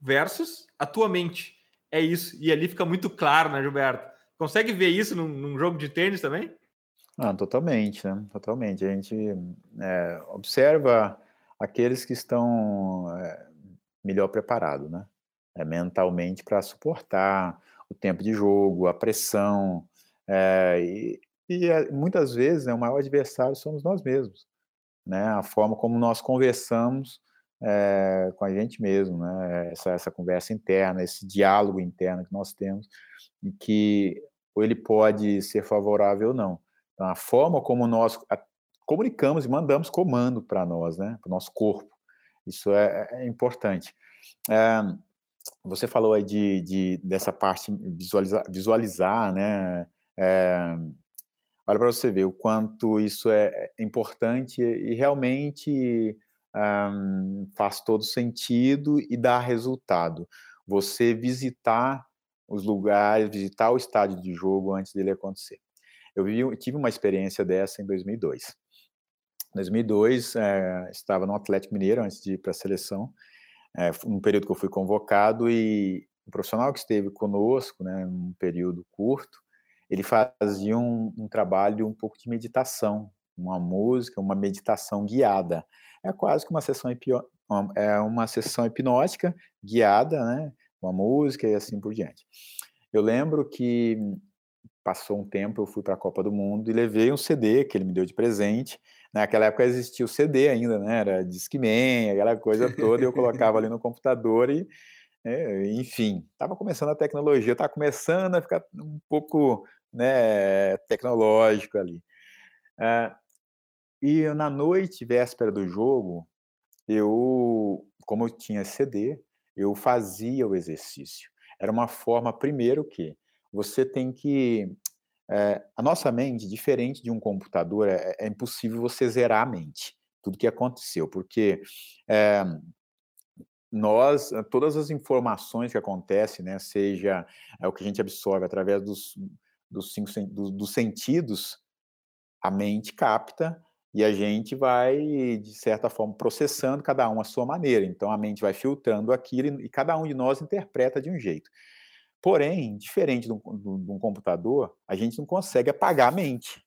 versus a tua mente. É isso. E ali fica muito claro, né, Gilberto? Consegue ver isso num, num jogo de tênis também? Ah, totalmente, né? Totalmente. A gente é, observa aqueles que estão é, melhor preparados, né? É, mentalmente para suportar o tempo de jogo, a pressão. É, e, e é, muitas vezes né, o maior adversário somos nós mesmos. Né? A forma como nós conversamos é, com a gente mesmo, né? Essa, essa conversa interna, esse diálogo interno que nós temos. e que ou ele pode ser favorável ou não. Então, a forma como nós comunicamos e mandamos comando para nós, né, para o nosso corpo, isso é, é importante. É, você falou aí de, de, dessa parte visualizar, visualizar né, é, olha para você ver o quanto isso é, é importante e realmente um, faz todo sentido e dá resultado. Você visitar os lugares, visitar o estádio de jogo antes dele acontecer. Eu, vi, eu tive uma experiência dessa em 2002. Em 2002, é, estava no Atlético Mineiro antes de ir para a seleção, é, um período que eu fui convocado e o profissional que esteve conosco, né, um período curto, ele fazia um, um trabalho um pouco de meditação, uma música, uma meditação guiada. É quase que uma sessão, é uma sessão hipnótica guiada, né? Uma música e assim por diante. Eu lembro que passou um tempo, eu fui para a Copa do Mundo e levei um CD que ele me deu de presente. Naquela época existia o CD ainda, né? Era Discman, aquela coisa toda, e eu colocava ali no computador e, é, enfim, estava começando a tecnologia, estava começando a ficar um pouco né, tecnológico ali. É, e na noite, véspera do jogo, eu, como eu tinha CD, eu fazia o exercício. Era uma forma, primeiro, que você tem que. É, a nossa mente, diferente de um computador, é, é, impossível você zerar a mente, tudo que aconteceu, porque é, nós, todas as informações que acontecem, né, seja o que a gente absorve através dos, dos, cinco, dos, dos sentidos, a mente capta e a gente vai, de certa forma, processando cada um à sua maneira. Então, a mente vai filtrando aquilo e cada um de nós interpreta de um jeito. Porém, diferente de um, de um computador, a gente não consegue apagar a mente.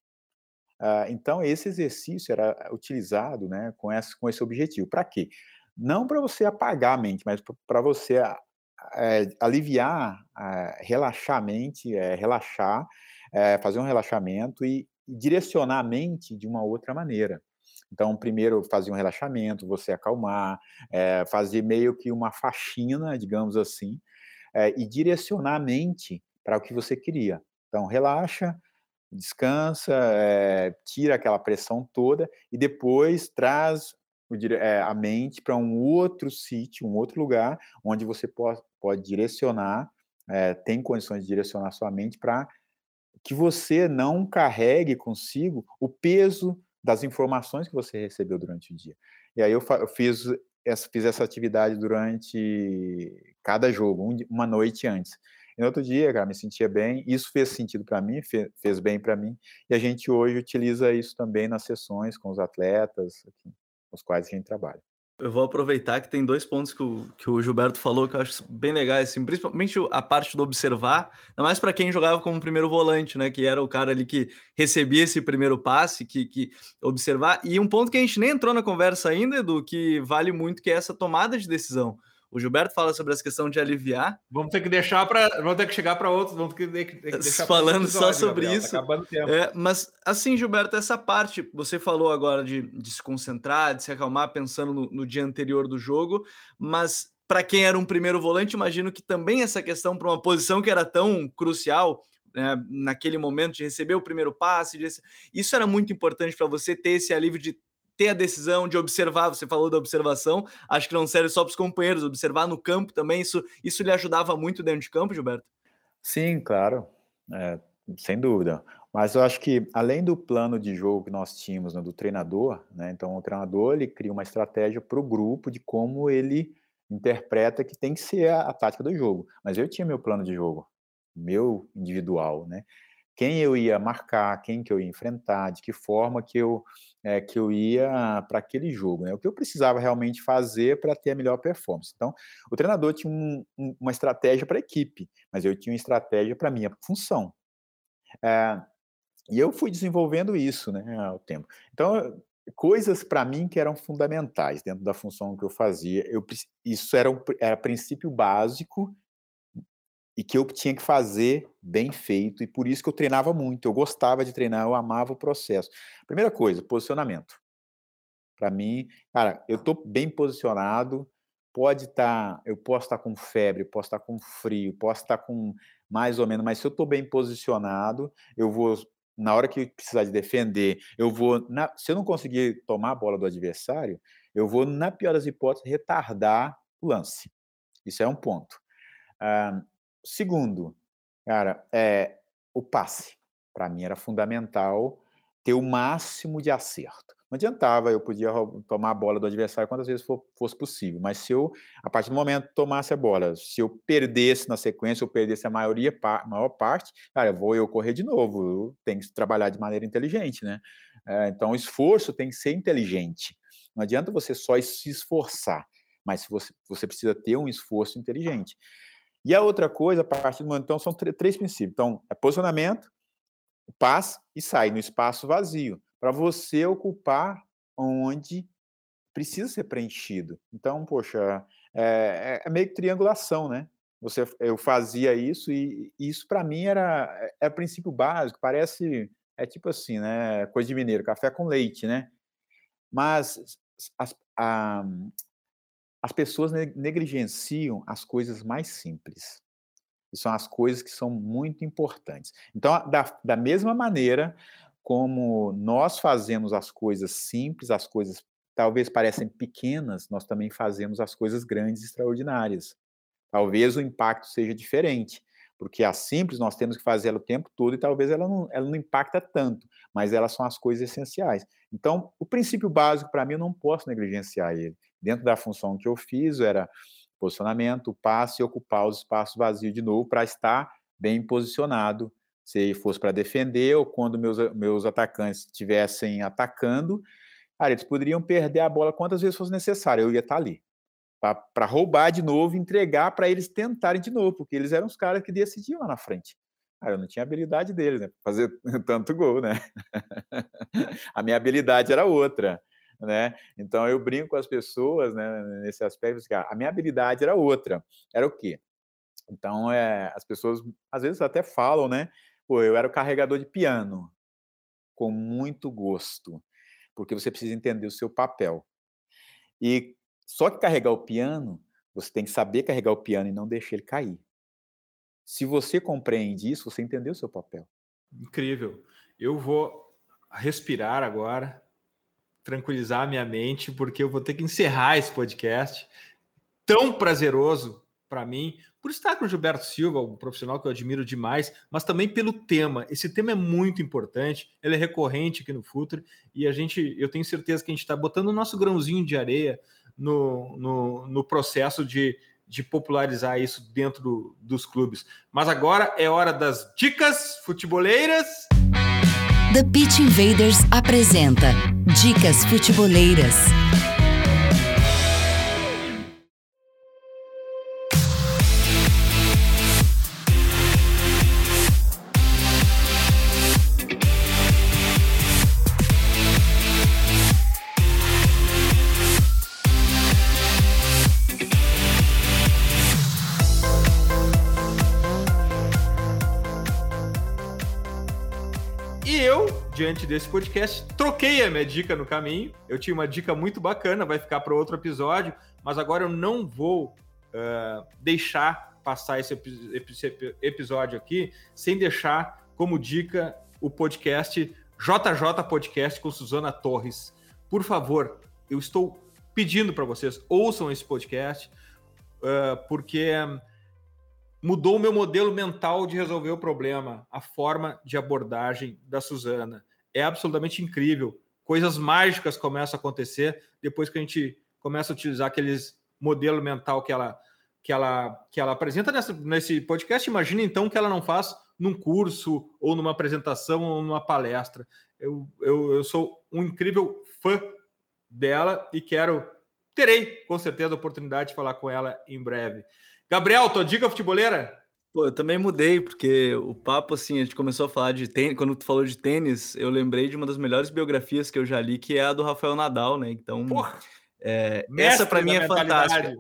Uh, então, esse exercício era utilizado né, com, esse, com esse objetivo. Para quê? Não para você apagar a mente, mas para você é, aliviar, é, relaxar a mente, é, relaxar, fazer um relaxamento e, direcionar a mente de uma outra maneira. Então, primeiro fazer um relaxamento, você acalmar, é, fazer meio que uma faxina, digamos assim, é, e direcionar a mente para o que você queria. Então, relaxa, descansa, é, tira aquela pressão toda e depois traz o, a mente para um outro sítio, um outro lugar, onde você pode, pode direcionar, tem condições de direcionar sua mente para que você não carregue consigo o peso das informações que você recebeu durante o dia. E aí eu, eu fiz, essa, fiz essa atividade durante cada jogo, um, uma noite antes. E no outro dia, cara, me sentia bem. Isso fez sentido para mim, fez, fez bem para mim. E a gente hoje utiliza isso também nas sessões com os atletas, com os quais a gente trabalha eu vou aproveitar que tem dois pontos que o, que o Gilberto falou que eu acho bem legais, assim, principalmente a parte do observar, ainda mais para quem jogava como primeiro volante, né? Que era o cara ali que recebia esse primeiro passe, que, que observar. E um ponto que a gente nem entrou na conversa ainda, do que vale muito, que é essa tomada de decisão. O Gilberto fala sobre essa questão de aliviar. Vamos ter que deixar para, vamos ter que chegar para outros, vamos ter que, ter que deixar falando só sobre Gabriel, tá isso. Tá é, mas assim, Gilberto, essa parte você falou agora de, de se concentrar, de se acalmar, pensando no, no dia anterior do jogo, mas para quem era um primeiro volante, imagino que também essa questão para uma posição que era tão crucial né, naquele momento de receber o primeiro passe, isso era muito importante para você ter esse alívio de ter a decisão de observar, você falou da observação, acho que não serve só para os companheiros, observar no campo também, isso, isso lhe ajudava muito dentro de campo, Gilberto? Sim, claro, é, sem dúvida. Mas eu acho que além do plano de jogo que nós tínhamos, né, do treinador, né, então o treinador ele cria uma estratégia para o grupo de como ele interpreta que tem que ser a, a tática do jogo. Mas eu tinha meu plano de jogo, meu individual, né? Quem eu ia marcar, quem que eu ia enfrentar, de que forma que eu, é, que eu ia para aquele jogo, né? O que eu precisava realmente fazer para ter a melhor performance. Então, o treinador tinha um, um, uma estratégia para a equipe, mas eu tinha uma estratégia para minha função. É, e eu fui desenvolvendo isso, né, ao tempo. Então, coisas para mim que eram fundamentais dentro da função que eu fazia, eu, isso era, um, era princípio básico e que eu tinha que fazer bem feito, e por isso que eu treinava muito, eu gostava de treinar, eu amava o processo. Primeira coisa, posicionamento. Para mim, cara, eu estou bem posicionado, pode estar, tá, eu posso estar tá com febre, posso estar tá com frio, posso estar com mais ou menos, mas se eu estou bem posicionado, eu vou, na hora que precisar de defender, eu vou, na, se eu não conseguir tomar a bola do adversário, eu vou, na pior das hipóteses, retardar o lance. Isso é um ponto. Ah, segundo, cara, é o passe. Para mim era fundamental ter o máximo de acerto. Não adiantava, eu podia tomar a bola do adversário quantas vezes for, fosse possível, mas se eu, a partir do momento, tomasse a bola, se eu perdesse na sequência, eu perdesse a maioria, maior parte, cara, vou eu correr de novo, eu tenho que trabalhar de maneira inteligente, né? É, então, o esforço tem que ser inteligente. Não adianta você só se esforçar, mas você, você precisa ter um esforço inteligente. E a outra coisa, a partir do momento, então, são três princípios. Então, é posicionamento, passe e sai no espaço vazio para você ocupar onde precisa ser preenchido. Então, poxa, é, é, é meio que triangulação, né? Você, eu fazia isso e isso para mim era é, é princípio básico. Parece é tipo assim, né? Coisa de mineiro, café com leite, né? Mas as, a, as pessoas negligenciam as coisas mais simples. E são as coisas que são muito importantes. Então, da, da mesma maneira, como nós fazemos as coisas simples, as coisas talvez parecem pequenas, nós também fazemos as coisas grandes e extraordinárias. Talvez o impacto seja diferente, porque a simples nós temos que fazer ela o tempo todo e talvez ela não, ela não impacta tanto, mas elas são as coisas essenciais. Então, o princípio básico para mim eu não posso negligenciar ele. Dentro da função que eu fiz era posicionamento, passe e ocupar os espaços vazios de novo para estar bem posicionado se fosse para defender ou quando meus, meus atacantes estivessem atacando, cara, eles poderiam perder a bola quantas vezes fosse necessário, eu ia estar tá ali. Para roubar de novo, entregar para eles tentarem de novo, porque eles eram os caras que decidiam lá na frente. Cara, eu não tinha habilidade deles, né? Fazer tanto gol, né? a minha habilidade era outra, né? Então eu brinco com as pessoas, né? Nesse aspecto, assim, a minha habilidade era outra. Era o quê? Então é, as pessoas às vezes até falam, né? Pô, eu era o carregador de piano, com muito gosto, porque você precisa entender o seu papel. E só que carregar o piano, você tem que saber carregar o piano e não deixar ele cair. Se você compreende isso, você entendeu o seu papel. Incrível. Eu vou respirar agora, tranquilizar minha mente, porque eu vou ter que encerrar esse podcast tão prazeroso para mim, por estar com o Gilberto Silva, um profissional que eu admiro demais, mas também pelo tema. Esse tema é muito importante, ele é recorrente aqui no Futre e a gente, eu tenho certeza que a gente está botando o nosso grãozinho de areia no, no, no processo de, de popularizar isso dentro do, dos clubes. Mas agora é hora das dicas futeboleiras. The Pitch Invaders apresenta Dicas Futeboleiras. Desse podcast, troquei a minha dica no caminho. Eu tinha uma dica muito bacana, vai ficar para outro episódio, mas agora eu não vou uh, deixar passar esse, esse episódio aqui sem deixar como dica o podcast JJ Podcast com Suzana Torres. Por favor, eu estou pedindo para vocês, ouçam esse podcast, uh, porque mudou o meu modelo mental de resolver o problema, a forma de abordagem da Suzana é absolutamente incrível. Coisas mágicas começam a acontecer depois que a gente começa a utilizar aqueles modelo mental que ela que ela que ela apresenta nessa, nesse podcast. Imagina então que ela não faz num curso ou numa apresentação ou numa palestra. Eu, eu, eu sou um incrível fã dela e quero terei com certeza a oportunidade de falar com ela em breve. Gabriel, tua dica futeboleira? Pô, eu também mudei, porque o papo, assim, a gente começou a falar de tênis. Quando tu falou de tênis, eu lembrei de uma das melhores biografias que eu já li, que é a do Rafael Nadal, né? Então, é, essa para mim é fantástica.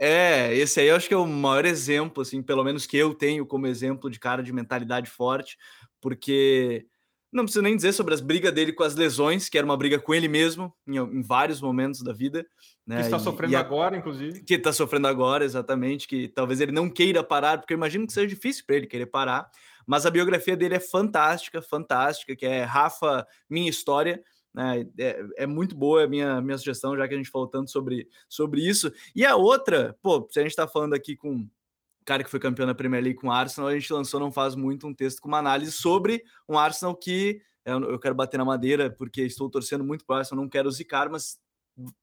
É, esse aí eu acho que é o maior exemplo, assim, pelo menos que eu tenho como exemplo de cara de mentalidade forte, porque Não preciso nem dizer sobre as brigas dele com as lesões, que era uma briga com ele mesmo, em, em vários momentos da vida. Né? Que está sofrendo e, agora, inclusive. Que está sofrendo agora, exatamente. Que talvez ele não queira parar, porque eu imagino que seja difícil para ele querer parar. Mas a biografia dele é fantástica, fantástica, que é Rafa, Minha História. Né? É, é, muito boa a minha, minha sugestão, já que a gente falou tanto sobre, sobre isso. E a outra, pô, se a gente está falando aqui com cara que foi campeão da Premier League com o Arsenal, a gente lançou não faz muito um texto com uma análise sobre um Arsenal que eu quero bater na madeira porque estou torcendo muito para o Arsenal, não quero zicar, mas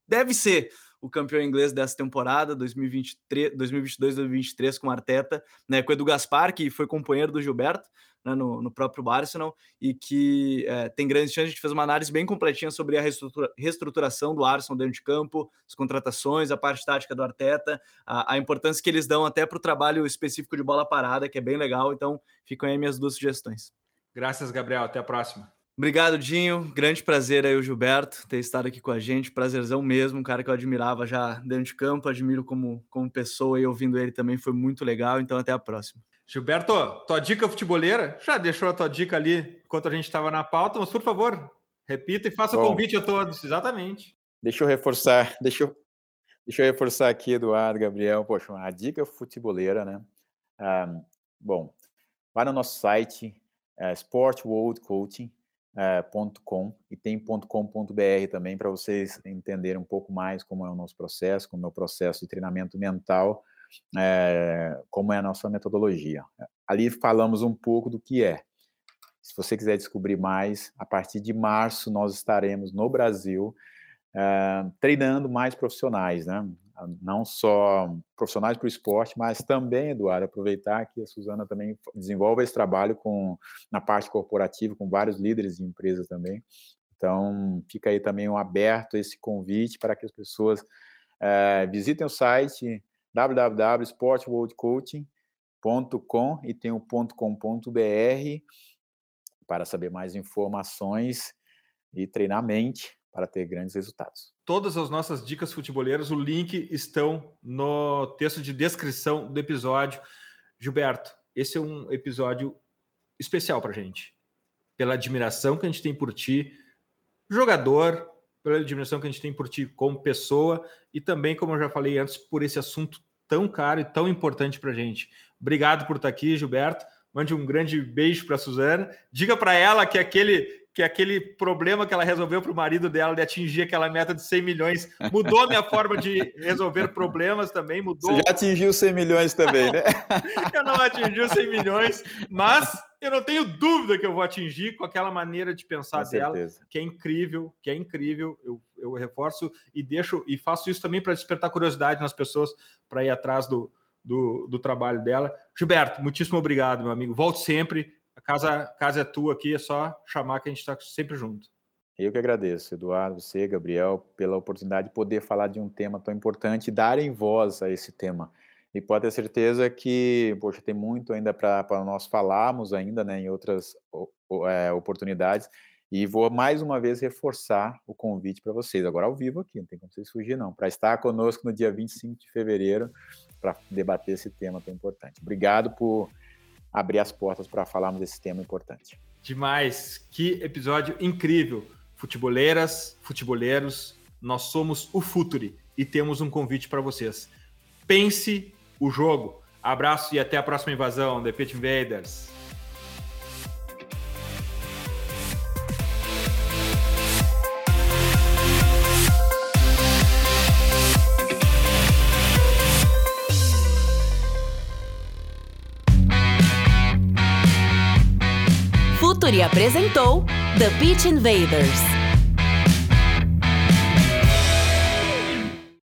deve ser o campeão inglês dessa temporada, 2022-2023, com Arteta, né, com Edu Gaspar, que foi companheiro do Gilberto, né, no, no, próprio Arsenal e que é, tem grandes chances. A gente fez uma análise bem completinha sobre a reestrutura, reestruturação do Arsenal dentro de campo, as contratações, a parte tática do Arteta, a, a importância que eles dão até para o trabalho específico de bola parada, que é bem legal. Então, ficam aí minhas duas sugestões. Graças, Gabriel. Até a próxima. Obrigado, Dinho. Grande prazer aí o Gilberto ter estado aqui com a gente. Prazerzão mesmo, um cara que eu admirava já dentro de campo, admiro como, como pessoa e ouvindo ele também foi muito legal. Então, até a próxima. Gilberto, tua dica futebolera, já deixou a tua dica ali enquanto a gente estava na pauta, mas por favor, repita e faça o convite a todos, exatamente. Deixa eu reforçar, deixa eu, deixa eu reforçar aqui, Eduardo, Gabriel, poxa, a dica futebolera, né? Ah, bom, vai no nosso site, é, sportworldcoaching.com é, e tem .com.br também para vocês entenderem um pouco mais como é o nosso processo, como é o processo de treinamento mental é, como é a nossa metodologia. Ali falamos um pouco do que é. Se você quiser descobrir mais, a partir de março nós estaremos no Brasil é, treinando mais profissionais, né? Não só profissionais para o esporte, mas também, Eduardo, aproveitar que a Suzana também desenvolve esse trabalho com na parte corporativa, com vários líderes de empresas também. Então, fica aí também um aberto esse convite para que as pessoas é, visitem o site, www.sportworldcoaching.com e tem o .com.br para saber mais informações e mente para ter grandes resultados. Todas as nossas dicas futeboleiras, o link estão no texto de descrição do episódio. Gilberto, esse é um episódio especial para gente, pela admiração que a gente tem por ti, jogador, pela admiração que a gente tem por ti como pessoa e também, como eu já falei antes, por esse assunto tão caro e tão importante para gente. Obrigado por estar aqui, Gilberto. Mande um grande beijo para a Suzana. Diga para ela que aquele que aquele problema que ela resolveu para o marido dela de atingir aquela meta de 100 milhões mudou a minha forma de resolver problemas também, mudou. Você já atingiu 100 milhões também, né? eu não atingi os 100 milhões, mas eu não tenho dúvida que eu vou atingir com aquela maneira de pensar com dela, certeza. que é incrível, que é incrível. Eu, eu reforço e deixo e faço isso também para despertar curiosidade nas pessoas para ir atrás do, do, do, trabalho dela. Gilberto, muitíssimo obrigado, meu amigo. Volte sempre. A casa, casa é tua aqui, é só chamar que a gente está sempre junto. Eu que agradeço, Eduardo, você, Gabriel, pela oportunidade de poder falar de um tema tão importante e darem voz a esse tema. E pode ter certeza que, poxa, tem muito ainda para nós falarmos ainda, né, em outras é, oportunidades. E vou mais uma vez reforçar o convite para vocês, agora ao vivo aqui, não tem como vocês fugir não, para estar conosco no dia 25 de fevereiro para debater esse tema tão importante. Obrigado por abrir as portas para falarmos desse tema importante. Demais, que episódio incrível. Futeboleiras, futeboleiros, nós somos o Futuri e temos um convite para vocês. Pense o jogo. Abraço e até a próxima invasão, The Pit Invaders. Futuri apresentou The Pitch Invaders.